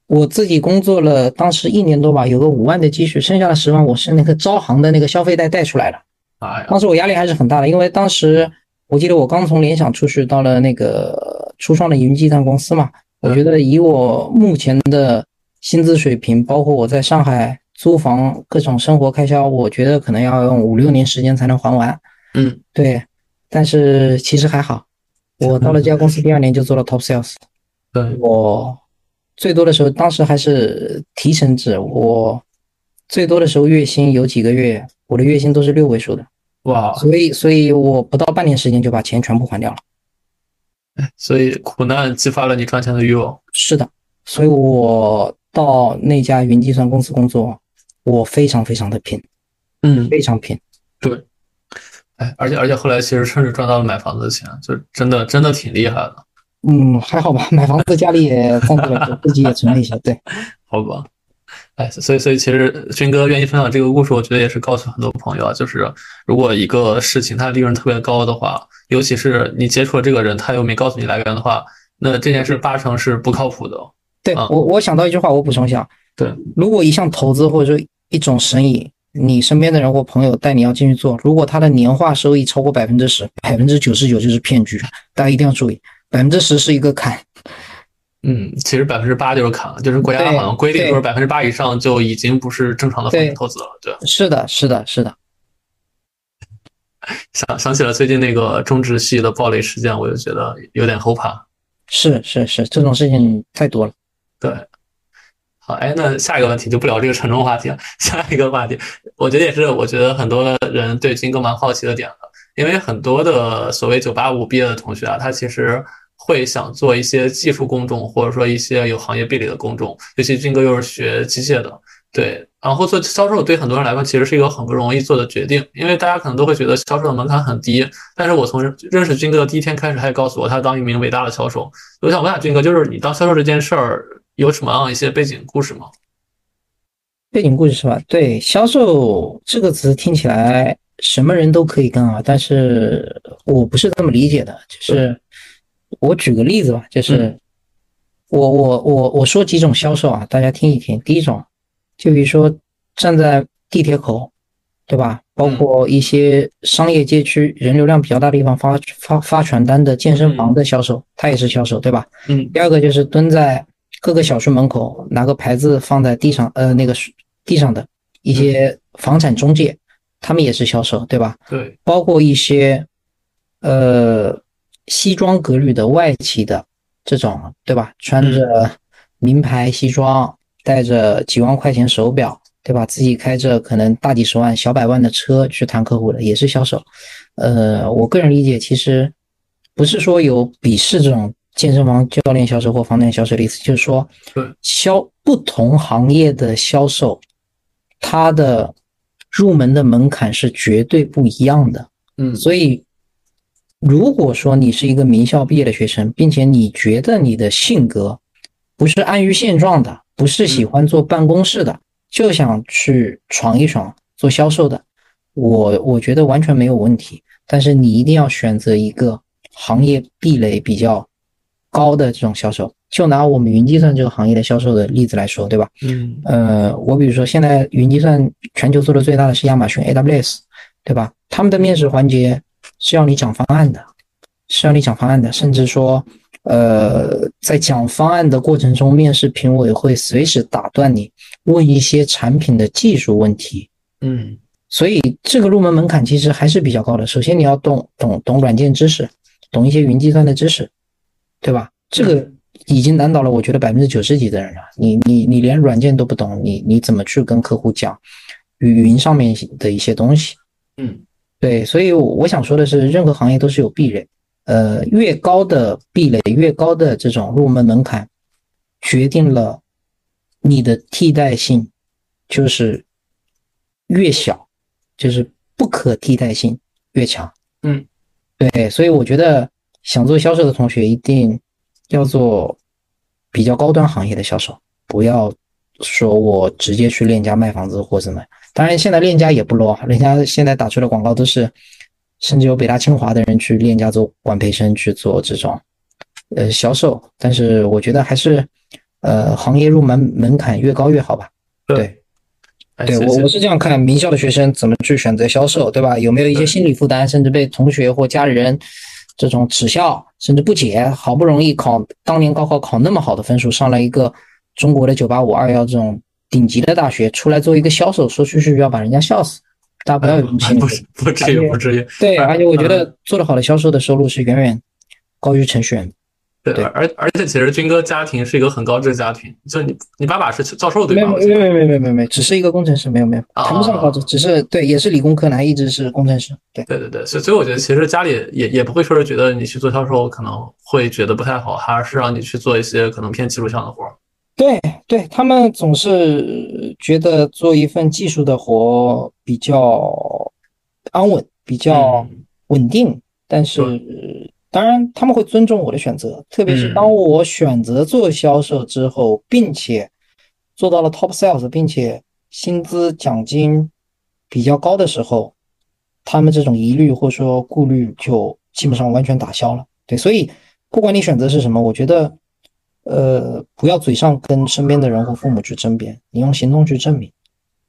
我自己工作了，当时一年多吧，有个五万的积蓄，剩下的十万我是那个招行的那个消费贷贷出来的。哎，当时我压力还是很大的，因为当时我记得我刚从联想出去，到了那个初创的云计算公司嘛。我觉得以我目前的薪资水平，包括我在上海。租房各种生活开销，我觉得可能要用五六年时间才能还完。嗯，对，但是其实还好，我到了这家公司第二年就做了 top sales。对我最多的时候，当时还是提成制，我最多的时候月薪有几个月，我的月薪都是六位数的。哇！所以，所以我不到半年时间就把钱全部还掉了。所以苦难激发了你赚钱的欲望。是的，所以我到那家云计算公司工作。我非常非常的拼，嗯，非常拼，对，哎，而且而且后来其实甚至赚到了买房子的钱，就真的真的挺厉害的。嗯，还好吧，买房子家里也赞助了，[laughs] 自己也存了一些，对，好吧，哎，所以所以其实军哥愿意分享这个故事，我觉得也是告诉很多朋友啊，就是如果一个事情它利润特别高的话，尤其是你接触了这个人，他又没告诉你来源的话，那这件事八成是不靠谱的。对我，我想到一句话，我补充一下，对，如果一项投资或者说一种生意，你身边的人或朋友带你要进去做，如果他的年化收益超过百分之十，百分之九十九就是骗局，大家一定要注意，百分之十是一个坎。嗯，其实百分之八就是坎了，就是国家好像规定说百分之八以上就已经不是正常的风险投资了。对，是的，是的，是的。想想起了最近那个中植系的暴雷事件，我就觉得有点后怕。是是是，这种事情太多了。对。好，哎，那下一个问题就不聊这个沉重话题了。[laughs] 下一个话题，我觉得也是，我觉得很多人对军哥蛮好奇的点的，因为很多的所谓九八五毕业的同学啊，他其实会想做一些技术工种，或者说一些有行业壁垒的工种。尤其军哥又是学机械的，对，然后做销售对很多人来说其实是一个很不容易做的决定，因为大家可能都会觉得销售的门槛很低。但是我从认识军哥的第一天开始，他也告诉我他当一名伟大的销售。我想问下军哥，就是你当销售这件事儿。有什么样一些背景故事吗？背景故事是吧？对，销售这个词听起来什么人都可以干啊，但是我不是这么理解的。就是我举个例子吧，就是我我我我说几种销售啊，大家听一听。第一种，就比如说站在地铁口，对吧？包括一些商业街区人流量比较大的地方发发发传单的健身房的销售，他也是销售，对吧？嗯。第二个就是蹲在。各个小区门口拿个牌子放在地上，呃，那个地上的一些房产中介，他们也是销售，对吧？对，包括一些呃西装革履的外企的这种，对吧？穿着名牌西装，带着几万块钱手表，对吧？自己开着可能大几十万、小百万的车去谈客户的，也是销售。呃，我个人理解，其实不是说有鄙视这种。健身房教练销售或房产销售的意思，就是说，销不同行业的销售，它的入门的门槛是绝对不一样的。嗯，所以如果说你是一个名校毕业的学生，并且你觉得你的性格不是安于现状的，不是喜欢坐办公室的，就想去闯一闯做销售的，我我觉得完全没有问题。但是你一定要选择一个行业壁垒比较。高的这种销售，就拿我们云计算这个行业的销售的例子来说，对吧？嗯，呃，我比如说现在云计算全球做的最大的是亚马逊 AWS，对吧？他们的面试环节是要你讲方案的，是要你讲方案的，甚至说，呃，在讲方案的过程中，面试评委会随时打断你，问一些产品的技术问题。嗯，所以这个入门门槛其实还是比较高的。首先你要懂懂懂软件知识，懂一些云计算的知识。对吧？这个已经难倒了我觉得百分之九十几的人了。你你你连软件都不懂，你你怎么去跟客户讲语云上面的一些东西？嗯，对，所以我想说的是，任何行业都是有壁垒，呃，越高的壁垒，越高的这种入门门槛，决定了你的替代性就是越小，就是不可替代性越强。嗯，对，所以我觉得想做销售的同学一定要做比较高端行业的销售，不要说我直接去链家卖房子或怎么。当然，现在链家也不 low，人家现在打出的广告都是，甚至有北大清华的人去链家做管培生去做这种呃销售。但是我觉得还是呃行业入门门槛越高越好吧。对。对我我是这样看，名校的学生怎么去选择销售，对吧？有没有一些心理负担，甚至被同学或家里人这种耻笑，甚至不解？好不容易考当年高考考那么好的分数，上了一个中国的九八五二幺这种顶级的大学，出来做一个销售，说出去要把人家笑死。大家不要有心理，不不至于不至于。对，而且我觉得做得好的销售的收入是远远高于程序员。对，而而且其实军哥家庭是一个很高知的家庭，就你你爸爸是教授对吧？没有没有没有没有没有没，只是一个工程师，没有没有，谈不上高知，只是对，也是理工科男，一直是工程师。对对对对，所以所以我觉得其实家里也也不会说是觉得你去做销售可能会觉得不太好，还是让你去做一些可能偏技术项的活。对对，他们总是觉得做一份技术的活比较安稳，比较稳定，但是。当然，他们会尊重我的选择，特别是当我选择做销售之后，并且做到了 top sales，并且薪资奖金比较高的时候，他们这种疑虑或者说顾虑就基本上完全打消了。对，所以不管你选择是什么，我觉得，呃，不要嘴上跟身边的人或父母去争辩，你用行动去证明，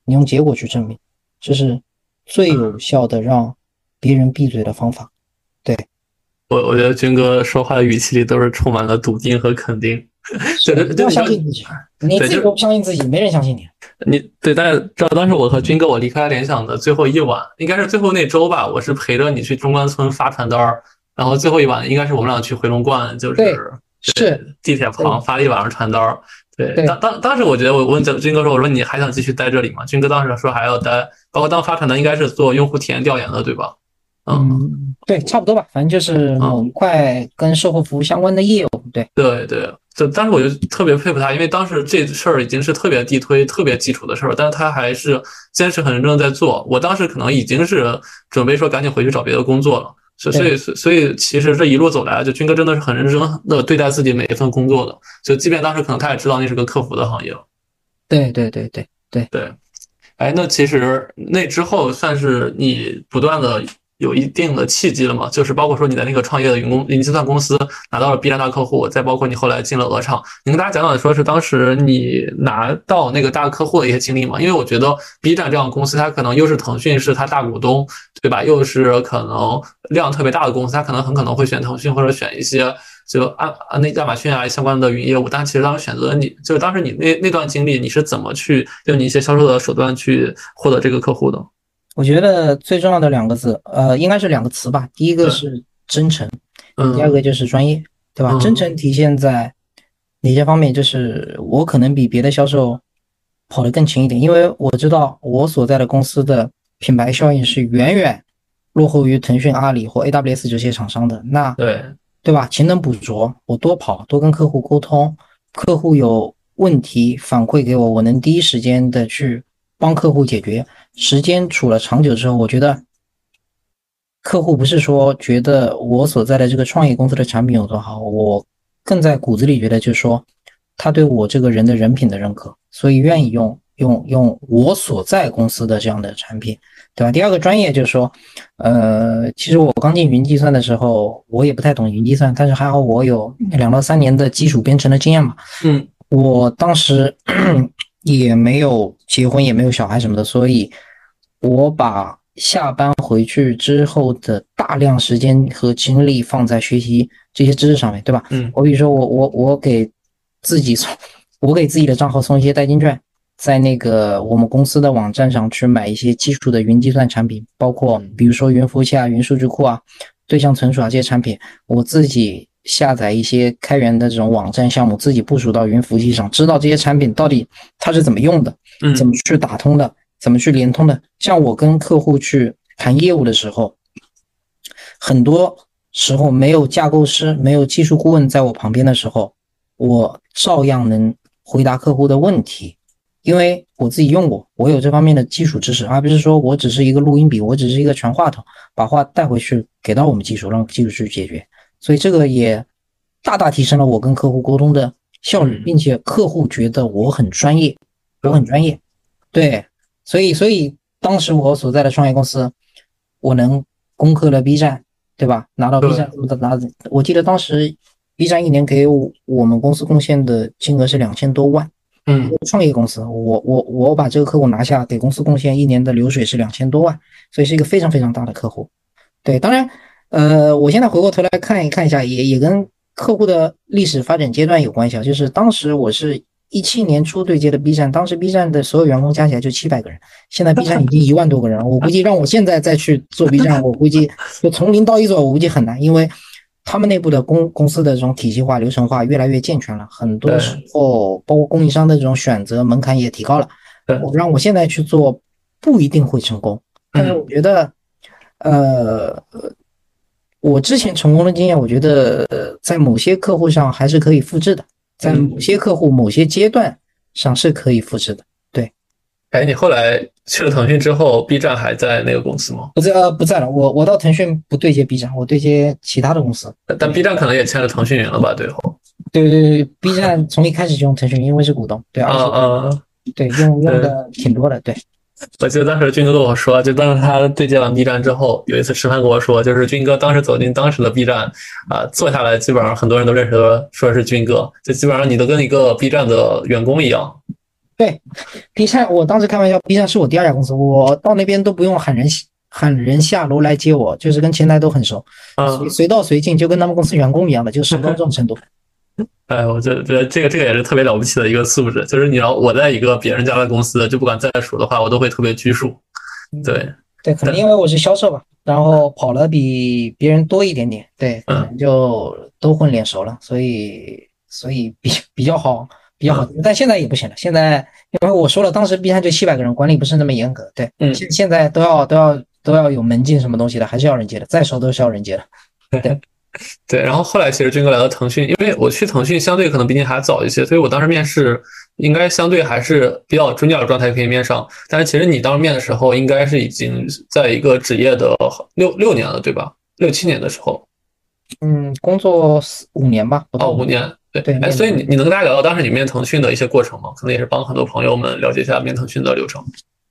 你用结果去证明，这是最有效的让别人闭嘴的方法。对。我我觉得军哥说话的语气里都是充满了笃定和肯定。对对对，要相信自己，你自己都不相信自己，没人相信你。你对，大家知道当时我和军哥我离开联想的最后一晚，应该是最后那周吧，我是陪着你去中关村发传单儿，然后最后一晚应该是我们俩去回龙观，就是是地铁旁发了一晚上传单儿。对，当当当时我觉得我问军哥说，我说你还想继续待这里吗？军哥当时说还要待，包括当发传单应该是做用户体验调研的，对吧？嗯，对，差不多吧，反正就是某一块跟售后服务相关的业务，对，对对，就当时我就特别佩服他，因为当时这事儿已经是特别地推、特别基础的事儿，但是他还是坚持很认真在做。我当时可能已经是准备说赶紧回去找别的工作了，所所以所以其实这一路走来，就军哥真的是很认真的对待自己每一份工作的，就即便当时可能他也知道那是个客服的行业了。对对对对对对，哎，那其实那之后算是你不断的。有一定的契机了嘛？就是包括说你在那个创业的云公云计算公司拿到了 B 站大客户，再包括你后来进了鹅厂，你跟大家讲讲，说是当时你拿到那个大客户的一些经历嘛？因为我觉得 B 站这样的公司，它可能又是腾讯是它大股东，对吧？又是可能量特别大的公司，它可能很可能会选腾讯或者选一些就按按那亚马逊啊相关的云业务。但其实当时选择你，就是当时你那那段经历，你是怎么去用你一些销售的手段去获得这个客户的？我觉得最重要的两个字，呃，应该是两个词吧。第一个是真诚，第二个就是专业，对吧？真诚体现在哪些方面？就是我可能比别的销售跑得更勤一点，因为我知道我所在的公司的品牌效应是远远落后于腾讯、阿里或 AWS 这些厂商的。那对对吧？勤能补拙，我多跑，多跟客户沟通，客户有问题反馈给我，我能第一时间的去帮客户解决。时间处了长久之后，我觉得客户不是说觉得我所在的这个创业公司的产品有多好，我更在骨子里觉得就是说他对我这个人的人品的认可，所以愿意用用用我所在公司的这样的产品，对吧？第二个专业就是说，呃，其实我刚进云计算的时候，我也不太懂云计算，但是还好我有两到三年的基础编程的经验嘛。嗯，我当时 [clears throat] 也没有结婚，也没有小孩什么的，所以。我把下班回去之后的大量时间和精力放在学习这些知识上面，对吧？嗯，我比如说，我我我给自己送，我给自己的账号送一些代金券，在那个我们公司的网站上去买一些基础的云计算产品，包括比如说云服务器啊、云数据库啊、对象存储啊这些产品，我自己下载一些开源的这种网站项目，自己部署到云服务器上，知道这些产品到底它是怎么用的，嗯。怎么去打通的，怎么去联通的。像我跟客户去谈业务的时候，很多时候没有架构师、没有技术顾问在我旁边的时候，我照样能回答客户的问题，因为我自己用过，我有这方面的基础知识，而不是说我只是一个录音笔，我只是一个传话筒，把话带回去给到我们技术，让技术去解决。所以这个也大大提升了我跟客户沟通的效率，并且客户觉得我很专业，我很专业。对，所以所以当时我所在的创业公司，我能攻克了 B 站，对吧？拿到 B 站的拿，我记得当时 B 站一年给我我们公司贡献的金额是两千多万。嗯，创业公司，我我我把这个客户拿下，给公司贡献一年的流水是两千多万，所以是一个非常非常大的客户。对，当然，呃，我现在回过头来看一看一下，也也跟客户的历史发展阶段有关系啊。就是当时我是一七年初对接的 B 站，当时 B 站的所有员工加起来就七百个人，现在 B 站已经一万多个人了，我估计让我现在再去做 B 站，[laughs] 我估计就从零到一做，我估计很难，因为。他们内部的公公司的这种体系化、流程化越来越健全了，很多时候包括供应商的这种选择门槛也提高了。我让我现在去做不一定会成功，但是我觉得，呃，我之前成功的经验，我觉得在某些客户上还是可以复制的，在某些客户某些阶段上是可以复制的。对，哎，你后来去了腾讯之后，B 站还在那个公司吗？不在，呃，不在了。我我到腾讯不对接 B 站，我对接其他的公司。但 B 站可能也签了腾讯云了吧？最后。对对对，B 站从一开始就用腾讯，因为是股东。对，啊啊，对，用用的挺多的。对，[laughs] 我记得当时军哥跟我说，就当时他对接完 B 站之后，有一次吃饭跟我说，就是军哥当时走进当时的 B 站啊，坐下来基本上很多人都认识说说是军哥，就基本上你都跟一个 B 站的员工一样。对，B 站，我当时开玩笑，B 站是我第二家公司，我到那边都不用喊人喊人下楼来接我，就是跟前台都很熟，啊，随到随进，就跟他们公司员工一样的，就熟到这种程度。[laughs] 哎，我觉得觉得这个这个也是特别了不起的一个素质，就是你要我在一个别人家的公司，就不管再熟的话，我都会特别拘束。对对，可能因为我是销售吧，然后跑了比别人多一点点，对，可能就都混脸熟了，所以所以比比较好。比较好，但现在也不行了。现在因为我说了，当时 B 站就七百个人，管理不是那么严格。对，嗯，现现在都要都要都要有门禁什么东西的，还是要人接的，再熟都是要人接的。[laughs] 对，[laughs] 对。然后后来其实军哥来到腾讯，因为我去腾讯相对可能比你还早一些，所以我当时面试应该相对还是比较中间的状态可以面上。但是其实你当时面的时候，应该是已经在一个职业的六六年了，对吧？六七年的时候。嗯，工作四五年吧，哦五年。对对，哎，所以你你能跟大家聊聊当时你面腾讯的一些过程吗？可能也是帮很多朋友们了解一下面腾讯的流程。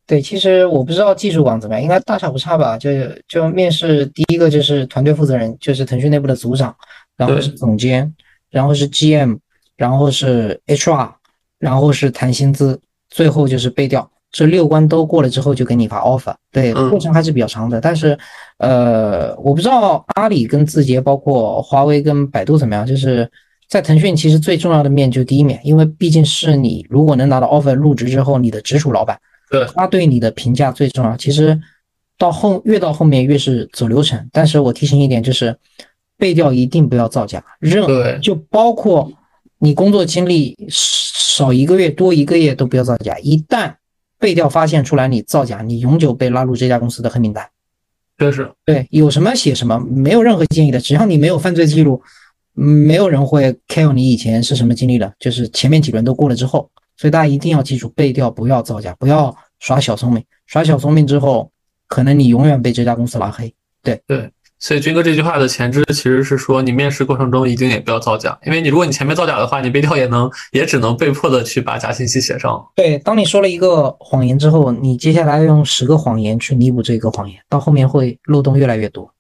对，其实我不知道技术岗怎么样，应该大差不差吧。就就面试第一个就是团队负责人，就是腾讯内部的组长，然后是总监，然后是 GM，然后是 HR，然后是谈薪资，最后就是背调。这六关都过了之后，就给你发 offer。对，过程还是比较长的。但是，呃，我不知道阿里跟字节，包括华为跟百度怎么样，就是。在腾讯，其实最重要的面就是第一面，因为毕竟是你如果能拿到 offer 入职之后，你的直属老板，对，他对你的评价最重要。其实到后越到后面越是走流程，但是我提醒一点，就是背调一定不要造假，任何，就包括你工作经历少一个月多一个月都不要造假，一旦背调发现出来你造假，你永久被拉入这家公司的黑名单。确实，对，有什么写什么，没有任何建议的，只要你没有犯罪记录。没有人会 care 你以前是什么经历的，就是前面几轮都过了之后，所以大家一定要记住背调，不要造假，不要耍小聪明。耍小聪明之后，可能你永远被这家公司拉黑。对对，所以军哥这句话的前置其实是说，你面试过程中一定也不要造假，因为你如果你前面造假的话，你背调也能也只能被迫的去把假信息写上。对，当你说了一个谎言之后，你接下来要用十个谎言去弥补这个谎言，到后面会漏洞越来越多。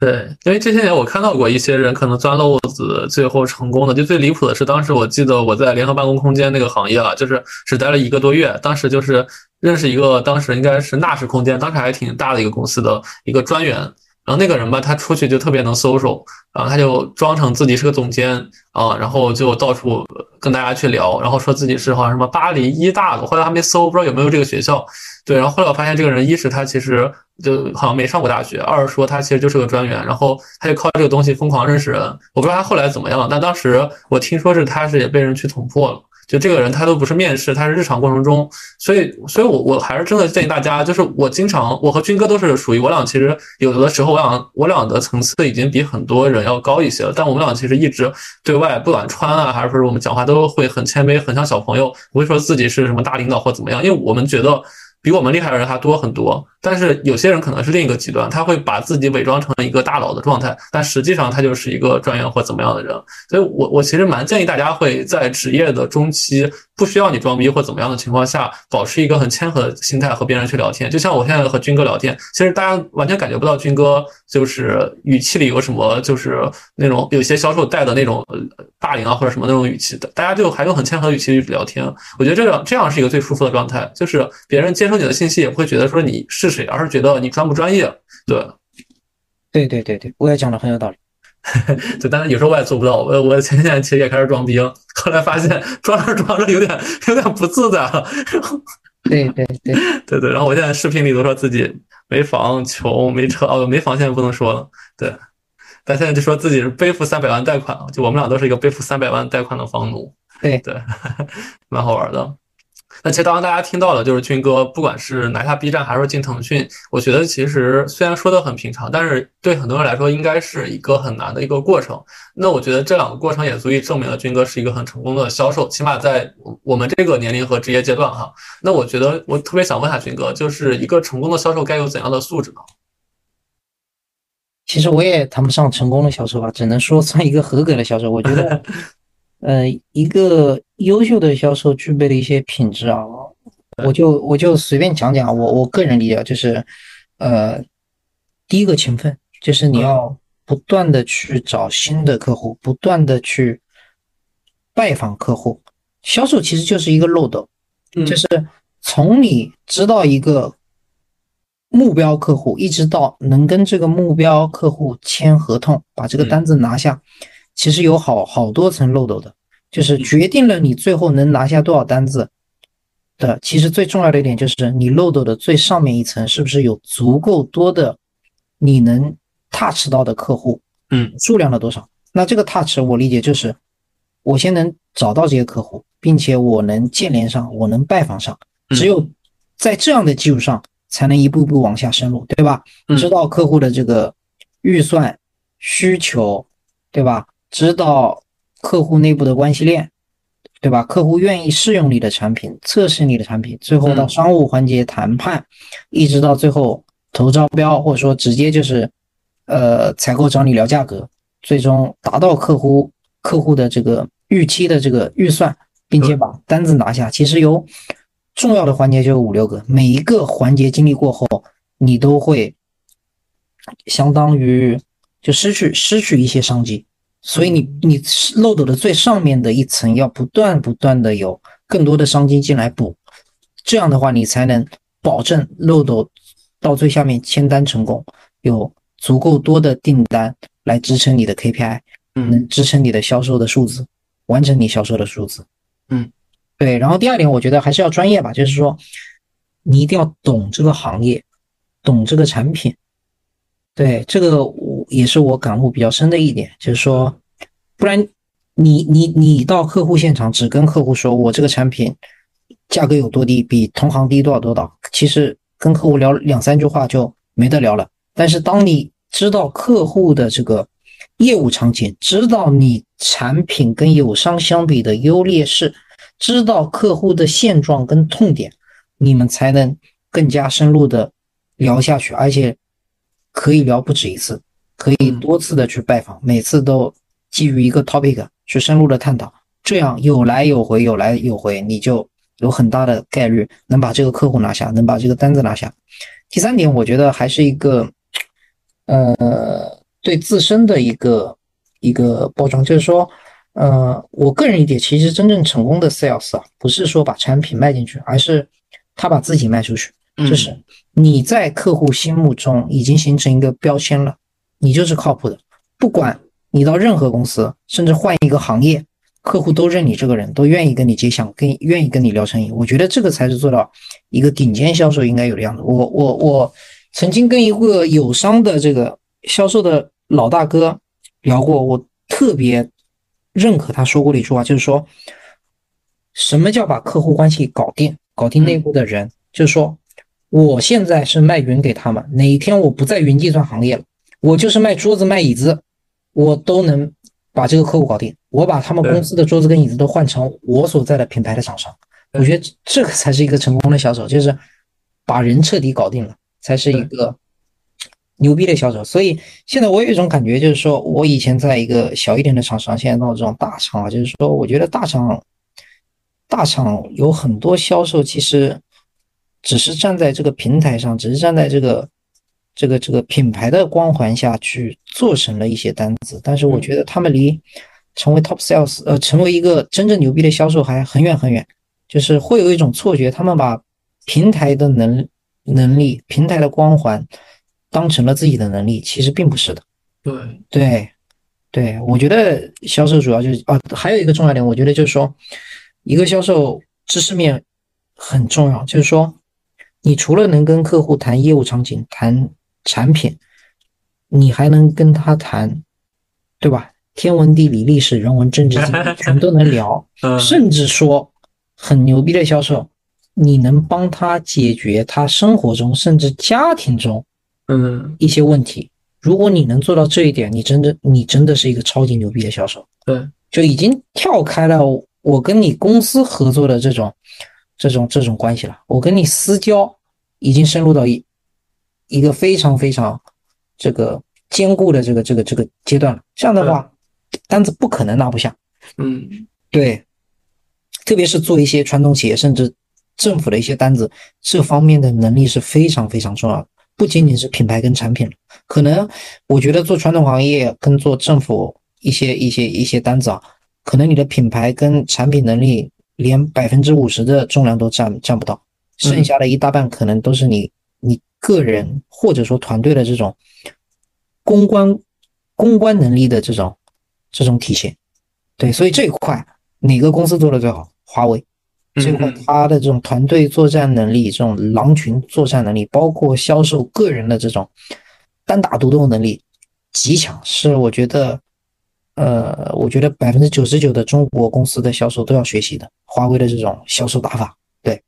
对，因为这些年我看到过一些人可能钻漏子，最后成功的。就最离谱的是，当时我记得我在联合办公空间那个行业啊，就是只待了一个多月。当时就是认识一个，当时应该是纳什空间，当时还挺大的一个公司的一个专员然后那个人吧，他出去就特别能 social，然后他就装成自己是个总监啊，然后就到处跟大家去聊，然后说自己是好像什么巴黎医大的，后来还没搜，不知道有没有这个学校。对，然后后来我发现这个人，一是他其实就好像没上过大学，二是说他其实就是个专员，然后他就靠这个东西疯狂认识人。我不知道他后来怎么样，但当时我听说是他是也被人去捅破了。就这个人，他都不是面试，他是日常过程中，所以，所以我我还是真的建议大家，就是我经常，我和军哥都是属于我俩，其实有的时候我俩我俩的层次已经比很多人要高一些了，但我们俩其实一直对外不管穿啊，还是说我们讲话都会很谦卑，很像小朋友，不会说自己是什么大领导或怎么样，因为我们觉得。比我们厉害的人还多很多，但是有些人可能是另一个极端，他会把自己伪装成一个大佬的状态，但实际上他就是一个专员或怎么样的人。所以，我我其实蛮建议大家会在职业的中期，不需要你装逼或怎么样的情况下，保持一个很谦和的心态和别人去聊天。就像我现在和军哥聊天，其实大家完全感觉不到军哥就是语气里有什么，就是那种有些销售带的那种霸凌啊或者什么那种语气的，大家就还用很谦和的语气去聊天。我觉得这样这样是一个最舒服的状态，就是别人接。接收你的信息也不会觉得说你是谁，而是觉得你专不专业。对，对对对对，我也讲的很有道理。[laughs] 对，但是有时候我也做不到。我我前几年其实也开始装逼，后来发现装着装着有点有点不自在了。对对 [laughs] 对对对，然后我现在视频里都说自己没房、穷、没车。哦，没房现在不能说了。对，但现在就说自己是背负三百万贷款。就我们俩都是一个背负三百万贷款的房奴。对对，[laughs] 蛮好玩的。那其实刚刚大家听到的，就是军哥，不管是拿下 B 站还是进腾讯，我觉得其实虽然说的很平常，但是对很多人来说，应该是一个很难的一个过程。那我觉得这两个过程也足以证明了军哥是一个很成功的销售，起码在我们这个年龄和职业阶段哈。那我觉得我特别想问下军哥，就是一个成功的销售该有怎样的素质呢？其实我也谈不上成功的销售吧，只能说算一个合格的销售。我觉得。呃，一个优秀的销售具备的一些品质啊，我就我就随便讲讲，我我个人理解就是，呃，第一个勤奋，就是你要不断的去找新的客户，不断的去拜访客户。销售其实就是一个漏斗，就是从你知道一个目标客户，一直到能跟这个目标客户签合同，把这个单子拿下。其实有好好多层漏斗的，就是决定了你最后能拿下多少单子的。其实最重要的一点就是你漏斗的最上面一层是不是有足够多的你能 touch 到的客户？嗯，数量的多少？那这个 touch 我理解就是我先能找到这些客户，并且我能建联上，我能拜访上。只有在这样的基础上，才能一步步往下深入，对吧？知道客户的这个预算需求，对吧？知道客户内部的关系链，对吧？客户愿意试用你的产品，测试你的产品，最后到商务环节谈判，一直到最后投招标，或者说直接就是，呃，采购找你聊价格，最终达到客户客户的这个预期的这个预算，并且把单子拿下。其实有重要的环节就有五六个，每一个环节经历过后，你都会相当于就失去失去一些商机。所以你你漏斗的最上面的一层要不断不断的有更多的商机进来补，这样的话你才能保证漏斗到最下面签单成功，有足够多的订单来支撑你的 KPI，能支撑你的销售的数字，完成你销售的数字。嗯，对。然后第二点，我觉得还是要专业吧，就是说你一定要懂这个行业，懂这个产品。对这个我也是我感悟比较深的一点，就是说，不然你你你到客户现场只跟客户说我这个产品价格有多低，比同行低多少多少，其实跟客户聊两三句话就没得聊了。但是当你知道客户的这个业务场景，知道你产品跟友商相比的优劣势，知道客户的现状跟痛点，你们才能更加深入的聊下去，而且。可以聊不止一次，可以多次的去拜访，每次都基于一个 topic 去深入的探讨，这样有来有回，有来有回，你就有很大的概率能把这个客户拿下，能把这个单子拿下。第三点，我觉得还是一个，呃，对自身的一个一个包装，就是说，呃，我个人理解，其实真正成功的 sales 啊，不是说把产品卖进去，而是他把自己卖出去。就是你在客户心目中已经形成一个标签了，你就是靠谱的。不管你到任何公司，甚至换一个行业，客户都认你这个人，都愿意跟你接项，跟愿意跟你聊生意。我觉得这个才是做到一个顶尖销售应该有的样子。我我我曾经跟一个友商的这个销售的老大哥聊过，我特别认可他说过的一句话，就是说，什么叫把客户关系搞定，搞定内部的人，就是说。我现在是卖云给他们，哪一天我不在云计算行业了，我就是卖桌子卖椅子，我都能把这个客户搞定。我把他们公司的桌子跟椅子都换成我所在的品牌的厂商，我觉得这个才是一个成功的销售，就是把人彻底搞定了，才是一个牛逼的销售。所以现在我有一种感觉，就是说我以前在一个小一点的厂商，现在到这种大厂啊，就是说我觉得大厂大厂有很多销售其实。只是站在这个平台上，只是站在这个这个这个品牌的光环下去做成了一些单子，但是我觉得他们离成为 top sales，呃，成为一个真正牛逼的销售还很远很远。就是会有一种错觉，他们把平台的能能力、平台的光环当成了自己的能力，其实并不是的。对对对，我觉得销售主要就是啊，还有一个重要点，我觉得就是说，一个销售知识面很重要，就是说。你除了能跟客户谈业务场景、谈产品，你还能跟他谈，对吧？天文地理、历史人文、政治全都能聊。[laughs] [laughs] 甚至说很牛逼的销售，你能帮他解决他生活中甚至家庭中，嗯，一些问题。如果你能做到这一点，你真的你真的是一个超级牛逼的销售。对，就已经跳开了我跟你公司合作的这种。这种这种关系了，我跟你私交已经深入到一一个非常非常这个坚固的这个这个这个阶段了。这样的话，单子不可能拿不下。嗯，对，特别是做一些传统企业甚至政府的一些单子，这方面的能力是非常非常重要的。不仅仅是品牌跟产品了，可能我觉得做传统行业跟做政府一些一些一些单子啊，可能你的品牌跟产品能力。连百分之五十的重量都占占不到，剩下的一大半可能都是你你个人或者说团队的这种公关公关能力的这种这种体现。对，所以这一块哪个公司做的最好？华为这块他的这种团队作战能力、这种狼群作战能力，包括销售个人的这种单打独斗能力极强，是我觉得。呃，我觉得百分之九十九的中国公司的销售都要学习的华为的这种销售打法。对，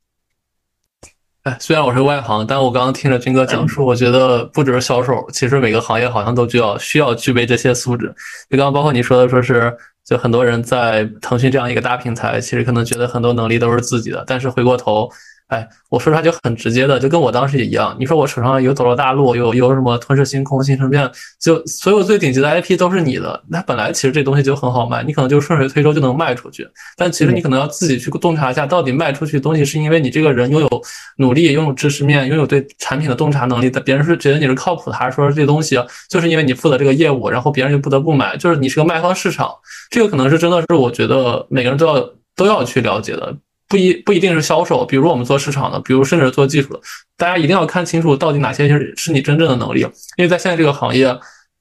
哎，虽然我是外行，但我刚刚听着军哥讲述，我觉得不只是销售，其实每个行业好像都需要需要具备这些素质。就刚刚包括你说的，说是就很多人在腾讯这样一个大平台，其实可能觉得很多能力都是自己的，但是回过头。哎，我说实话就很直接的，就跟我当时也一样。你说我手上有斗罗大陆，有有什么吞噬星空、星辰变，就所有最顶级的 IP 都是你的。那本来其实这东西就很好卖，你可能就顺水推舟就能卖出去。但其实你可能要自己去洞察一下，到底卖出去东西是因为你这个人拥有努力、拥有知识面、拥有对产品的洞察能力，别人是觉得你是靠谱的，还是说这东西就是因为你负责这个业务，然后别人就不得不买，就是你是个卖方市场。这个可能是真的是我觉得每个人都要都要去了解的。不一不一定是销售，比如我们做市场的，比如甚至做技术的，大家一定要看清楚到底哪些是是你真正的能力。因为在现在这个行业，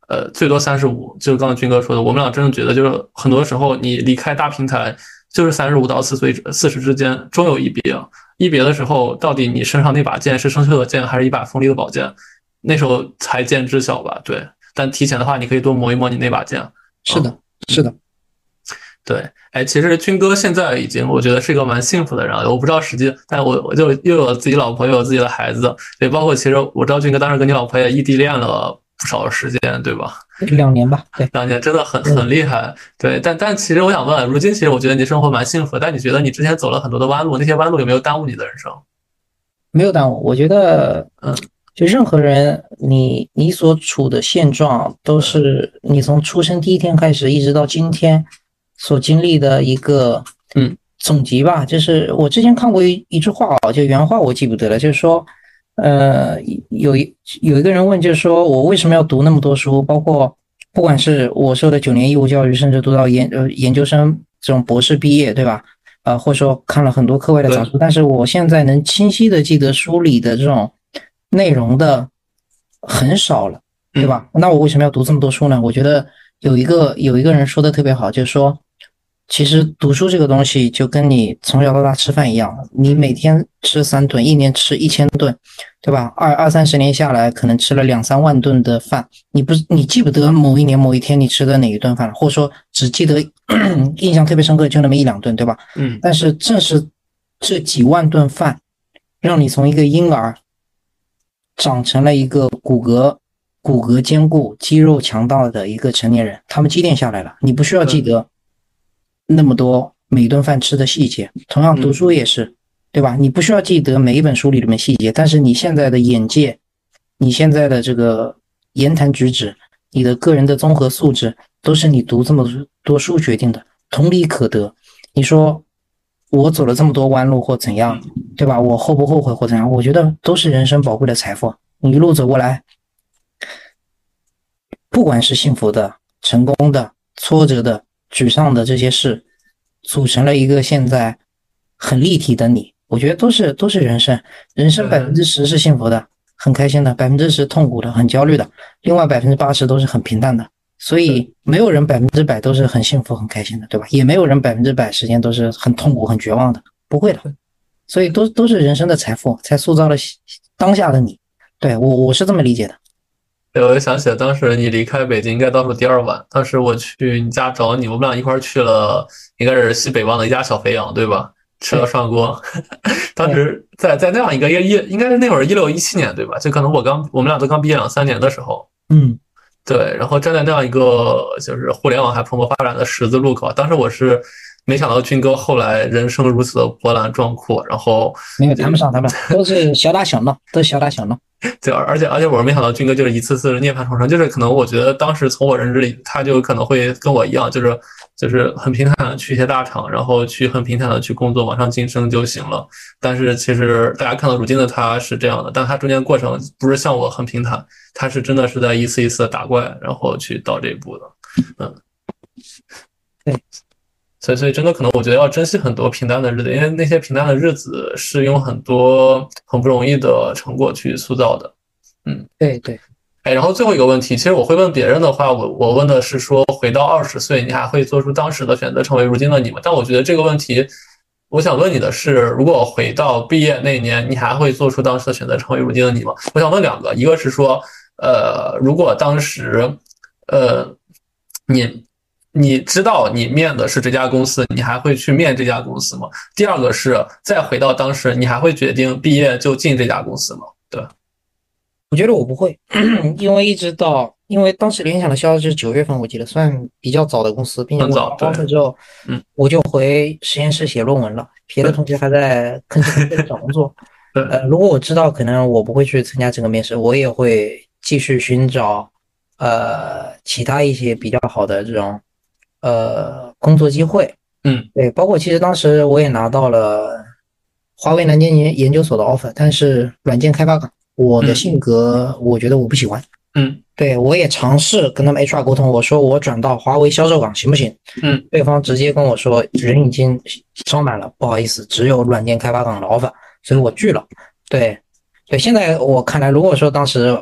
呃，最多三十五，就是刚才军哥说的，我们俩真的觉得，就是很多时候你离开大平台，就是三十五到四岁四十之间，终有一别。一别的时候，到底你身上那把剑是生锈的剑，还是一把锋利的宝剑？那时候才见知晓吧。对，但提前的话，你可以多磨一磨你那把剑。是的，是的。对，哎，其实军哥现在已经，我觉得是一个蛮幸福的人了。我不知道实际，但我我就又有自己老婆，又有自己的孩子，对，包括其实我知道军哥当时跟你老婆也异地恋了不少时间，对吧？两年吧，对，两年真的很很厉害。对，但但其实我想问，如今其实我觉得你生活蛮幸福，但你觉得你之前走了很多的弯路，那些弯路有没有耽误你的人生？没有耽误，我觉得，嗯，就任何人，你你所处的现状都是你从出生第一天开始，一直到今天。所经历的一个嗯总结吧，就是我之前看过一一句话啊，就原话我记不得了，就是说，呃，有一有一个人问，就是说我为什么要读那么多书，包括不管是我受的九年义务教育，甚至读到研呃研究生这种博士毕业，对吧？呃，或者说看了很多课外的杂书，但是我现在能清晰的记得书里的这种内容的很少了，对吧？那我为什么要读这么多书呢？我觉得有一个有一个人说的特别好，就是说。其实读书这个东西就跟你从小到大吃饭一样，你每天吃三顿，一年吃一千顿，对吧？二二三十年下来，可能吃了两三万顿的饭，你不你记不得某一年某一天你吃的哪一顿饭，或者说只记得 [clears throat] 印象特别深刻就那么一两顿，对吧？嗯。但是正是这几万顿饭，让你从一个婴儿长成了一个骨骼骨骼坚固、肌肉强大的一个成年人，他们积淀下来了，你不需要记得。那么多每顿饭吃的细节，同样读书也是，对吧？你不需要记得每一本书里面细节，但是你现在的眼界，你现在的这个言谈举止，你的个人的综合素质，都是你读这么多书决定的。同理可得。你说我走了这么多弯路或怎样，对吧？我后不后悔或怎样？我觉得都是人生宝贵的财富。你一路走过来，不管是幸福的、成功的、挫折的。沮丧的这些事，组成了一个现在很立体的你。我觉得都是都是人生，人生百分之十是幸福的，很开心的；百分之十痛苦的，很焦虑的；另外百分之八十都是很平淡的。所以没有人百分之百都是很幸福很开心的，对吧？也没有人百分之百时间都是很痛苦很绝望的，不会的。所以都都是人生的财富，才塑造了当下的你。对我我是这么理解的。对，我就想起了当时你离开北京应该倒数第二晚，当时我去你家找你，我们俩一块儿去了，应该是西北望的一家小肥羊，对吧？吃了涮锅。[laughs] 当时在在那样一个一一，应该是那会儿一六一七年，对吧？就可能我刚我们俩都刚毕业两三年的时候。嗯，对。然后站在那样一个就是互联网还蓬勃发展的十字路口，当时我是没想到军哥后来人生如此的波澜壮阔，然后没有谈不上，谈不上，都是小打小闹，都是小打小闹。[laughs] 对，而且而且我是没想到军哥就是一次次涅槃重生，就是可能我觉得当时从我认知里，他就可能会跟我一样，就是就是很平坦的去一些大厂，然后去很平坦的去工作，往上晋升就行了。但是其实大家看到如今的他是这样的，但他中间过程不是像我很平坦，他是真的是在一次一次的打怪，然后去到这一步的。嗯，对。所以，所以真的可能，我觉得要珍惜很多平淡的日子，因为那些平淡的日子是用很多很不容易的成果去塑造的。嗯，对对。哎，然后最后一个问题，其实我会问别人的话，我我问的是说，回到二十岁，你还会做出当时的选择，成为如今的你吗？但我觉得这个问题，我想问你的是，如果回到毕业那年，你还会做出当时的选择，成为如今的你吗？我想问两个，一个是说，呃，如果当时，呃，你。你知道你面的是这家公司，你还会去面这家公司吗？第二个是再回到当时，你还会决定毕业就进这家公司吗？对，我觉得我不会，[clears throat] 因为一直到因为当时联想的销售是九月份，我记得算比较早的公司，并且我招了之后，嗯，我就回实验室写论文了，别的同学还在吭哧吭哧找工作。呃，如果我知道可能我不会去参加这个面试，我也会继续寻找呃其他一些比较好的这种。呃，工作机会，嗯，对，包括其实当时我也拿到了华为南京研研究所的 offer，但是软件开发岗，我的性格我觉得我不喜欢，嗯，对我也尝试跟他们 HR 沟通，我说我转到华为销售岗行不行？嗯，对方直接跟我说人已经招满了，不好意思，只有软件开发岗的 offer，所以我拒了。对，对，现在我看来，如果说当时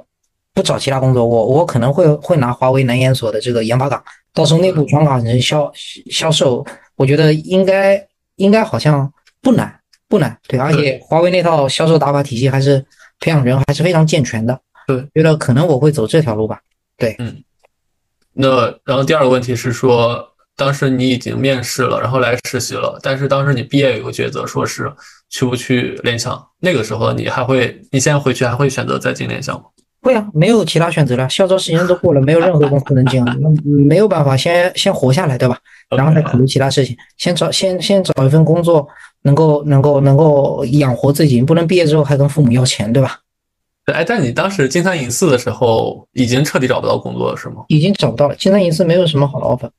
不找其他工作，我我可能会会拿华为南研所的这个研发岗。到时候内部转岗人销销售，我觉得应该应该好像不难不难，对，而且华为那套销售打法体系还是培养人还是非常健全的，对，觉得可能我会走这条路吧，对，嗯，那然后第二个问题是说，当时你已经面试了，然后来实习了，但是当时你毕业有个抉择，说是去不去联想，那个时候你还会，你现在回去还会选择再进联想吗？会啊，没有其他选择了，校招时间都过了，没有任何公司能进啊，那 [laughs] 没有办法，先先活下来，对吧？然后再考虑其他事情，先找先先找一份工作，能够能够能够养活自己，不能毕业之后还跟父母要钱，对吧？哎，但你当时金三银四的时候，已经彻底找不到工作了，是吗？已经找不到了，金三银四没有什么好的 offer。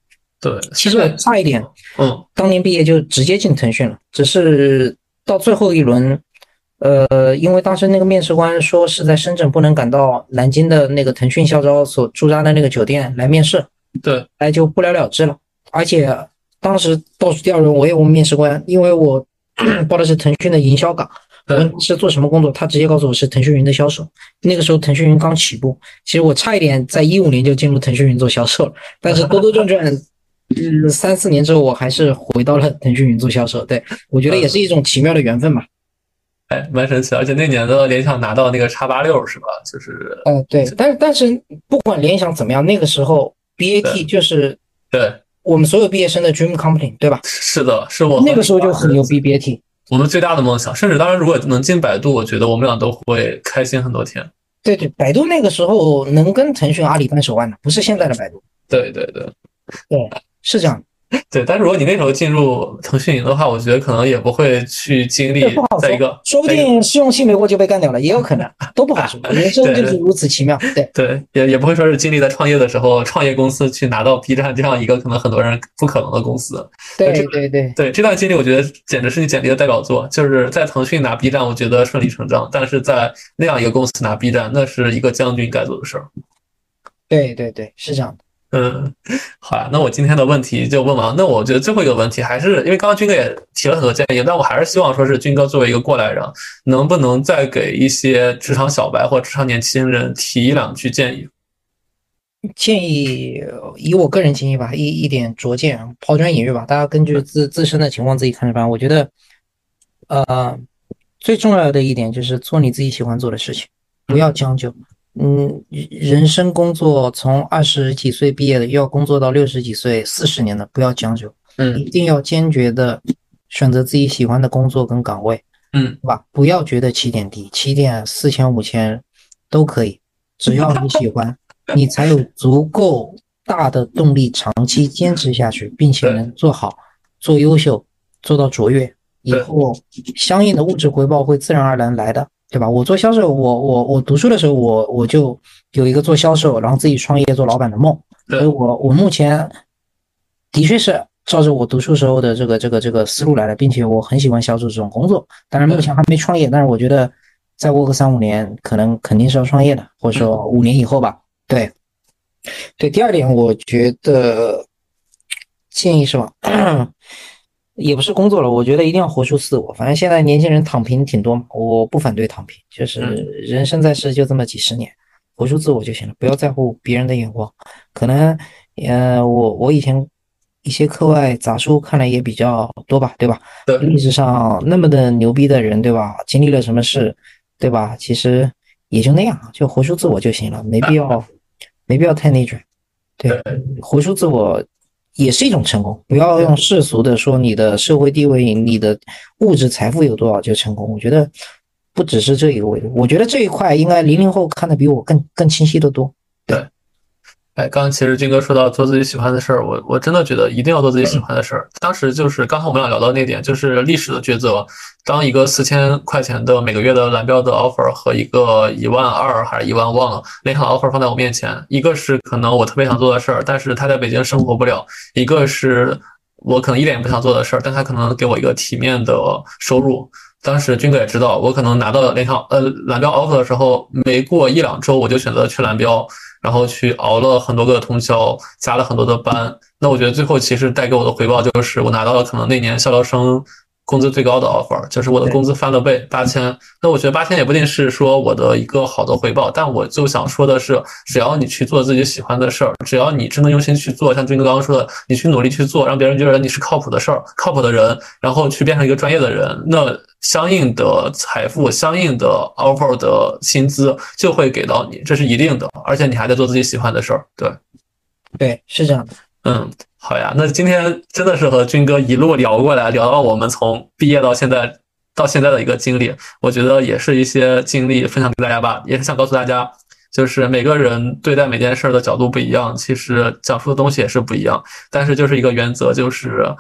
对，其实我差一点，嗯，当年毕业就直接进腾讯了，只是到最后一轮。呃，因为当时那个面试官说是在深圳，不能赶到南京的那个腾讯校招所驻扎的那个酒店来面试，对，哎，就不了了之了。而且当时倒数第二轮我也问面试官，因为我 [clears throat] 报的是腾讯的营销岗，我问是做什么工作，他直接告诉我是腾讯云的销售。那个时候腾讯云刚起步，其实我差一点在一五年就进入腾讯云做销售了，但是兜兜转转，嗯，三四年之后我还是回到了腾讯云做销售。对我觉得也是一种奇妙的缘分吧。哎，蛮神奇，而且那年的联想拿到那个叉八六是吧？就是，呃，对，但是但是不管联想怎么样，那个时候 BAT 就是对我们所有毕业生的 dream company，对吧？是的，是我那个时候就很牛逼 BAT，我们最大的梦想，甚至当然如果能进百度，我觉得我们俩都会开心很多天。对对，百度那个时候能跟腾讯、阿里扳手腕的，不是现在的百度。对对对，对，是这样。[laughs] 对，但是如果你那时候进入腾讯云的话，我觉得可能也不会去经历在一个，说不定试用期没过就被干掉了，也有可能，都不好说。[laughs] 人生就是如此奇妙。对对，也也不会说是经历在创业的时候，创业公司去拿到 B 站这样一个可能很多人不可能的公司。对对对对，这段经历我觉得简直是你简历的代表作。就是在腾讯拿 B 站，我觉得顺理成章，但是在那样一个公司拿 B 站，那是一个将军该做的事儿。对对对，是这样的。[laughs] 嗯，好呀，那我今天的问题就问完。那我觉得最后一个问题还是，因为刚刚军哥也提了很多建议，但我还是希望说是军哥作为一个过来人，能不能再给一些职场小白或职场年轻人提一两句建议？建议以我个人经验吧，一一点拙见，抛砖引玉吧，大家根据自自身的情况自己看着办。我觉得，呃，最重要的一点就是做你自己喜欢做的事情，不要将就。嗯，人生工作从二十几岁毕业的，要工作到六十几岁、四十年的，不要将就，嗯，一定要坚决的选择自己喜欢的工作跟岗位，嗯，对吧？不要觉得起点低，起点四千、五千都可以，只要你喜欢，[laughs] 你才有足够大的动力长期坚持下去，并且能做好、做优秀、做到卓越，以后相应的物质回报会自然而然来的。对吧？我做销售，我我我读书的时候，我我就有一个做销售，然后自己创业做老板的梦。所以我我目前的确是照着我读书时候的这个这个这个思路来的，并且我很喜欢销售这种工作。当然目前还没创业，但是我觉得再过个三五年，可能肯定是要创业的，或者说五年以后吧。对，对。第二点，我觉得建议是吧？也不是工作了，我觉得一定要活出自我。反正现在年轻人躺平挺多嘛，我不反对躺平，就是人生在世就这么几十年，活出自我就行了，不要在乎别人的眼光。可能，呃，我我以前一些课外杂书看的也比较多吧，对吧？历史上那么的牛逼的人，对吧？经历了什么事，对吧？其实也就那样，就活出自我就行了，没必要，没必要太内卷。对，活出自我。也是一种成功，不要用世俗的说你的社会地位、你的物质财富有多少就成功。我觉得不只是这一个维度，我觉得这一块应该零零后看的比我更更清晰的多。对。哎，刚刚其实军哥说到做自己喜欢的事儿，我我真的觉得一定要做自己喜欢的事儿。当时就是刚才我们俩聊到那点，就是历史的抉择。当一个四千块钱的每个月的蓝标的 offer 和一个一万二还是一万忘了那场 offer 放在我面前，一个是可能我特别想做的事儿，但是他在北京生活不了；一个是我可能一点也不想做的事儿，但他可能给我一个体面的收入。当时军哥也知道，我可能拿到那场呃蓝标 offer 的时候，没过一两周我就选择去蓝标。然后去熬了很多个通宵，加了很多的班。那我觉得最后其实带给我的回报就是，我拿到了可能那年校招生。工资最高的 offer 就是我的工资翻了倍，八千。那我觉得八千也不一定是说我的一个好的回报，但我就想说的是，只要你去做自己喜欢的事儿，只要你真的用心去做，像军哥刚刚说的，你去努力去做，让别人觉得你是靠谱的事儿、靠谱的人，然后去变成一个专业的人，那相应的财富、相应的 offer 的薪资就会给到你，这是一定的。而且你还在做自己喜欢的事儿，对，对，是这样的，嗯。好呀，那今天真的是和军哥一路聊过来，聊到我们从毕业到现在到现在的一个经历，我觉得也是一些经历分享给大家吧，也是想告诉大家，就是每个人对待每件事的角度不一样，其实讲述的东西也是不一样，但是就是一个原则，就是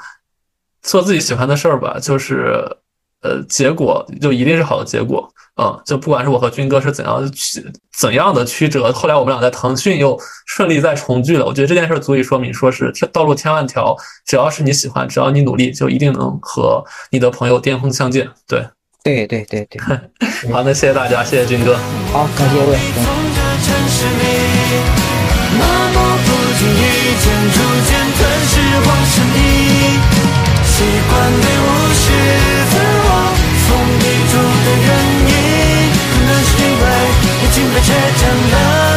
做自己喜欢的事儿吧，就是呃，结果就一定是好的结果。嗯，就不管是我和军哥是怎样怎样的曲折，后来我们俩在腾讯又顺利再重聚了。我觉得这件事足以说明，说是道路千万条，只要是你喜欢，只要你努力，就一定能和你的朋友巅峰相见。对，对对对对。[laughs] 好，那谢谢大家，谢谢军哥。好，感谢各位。倔强的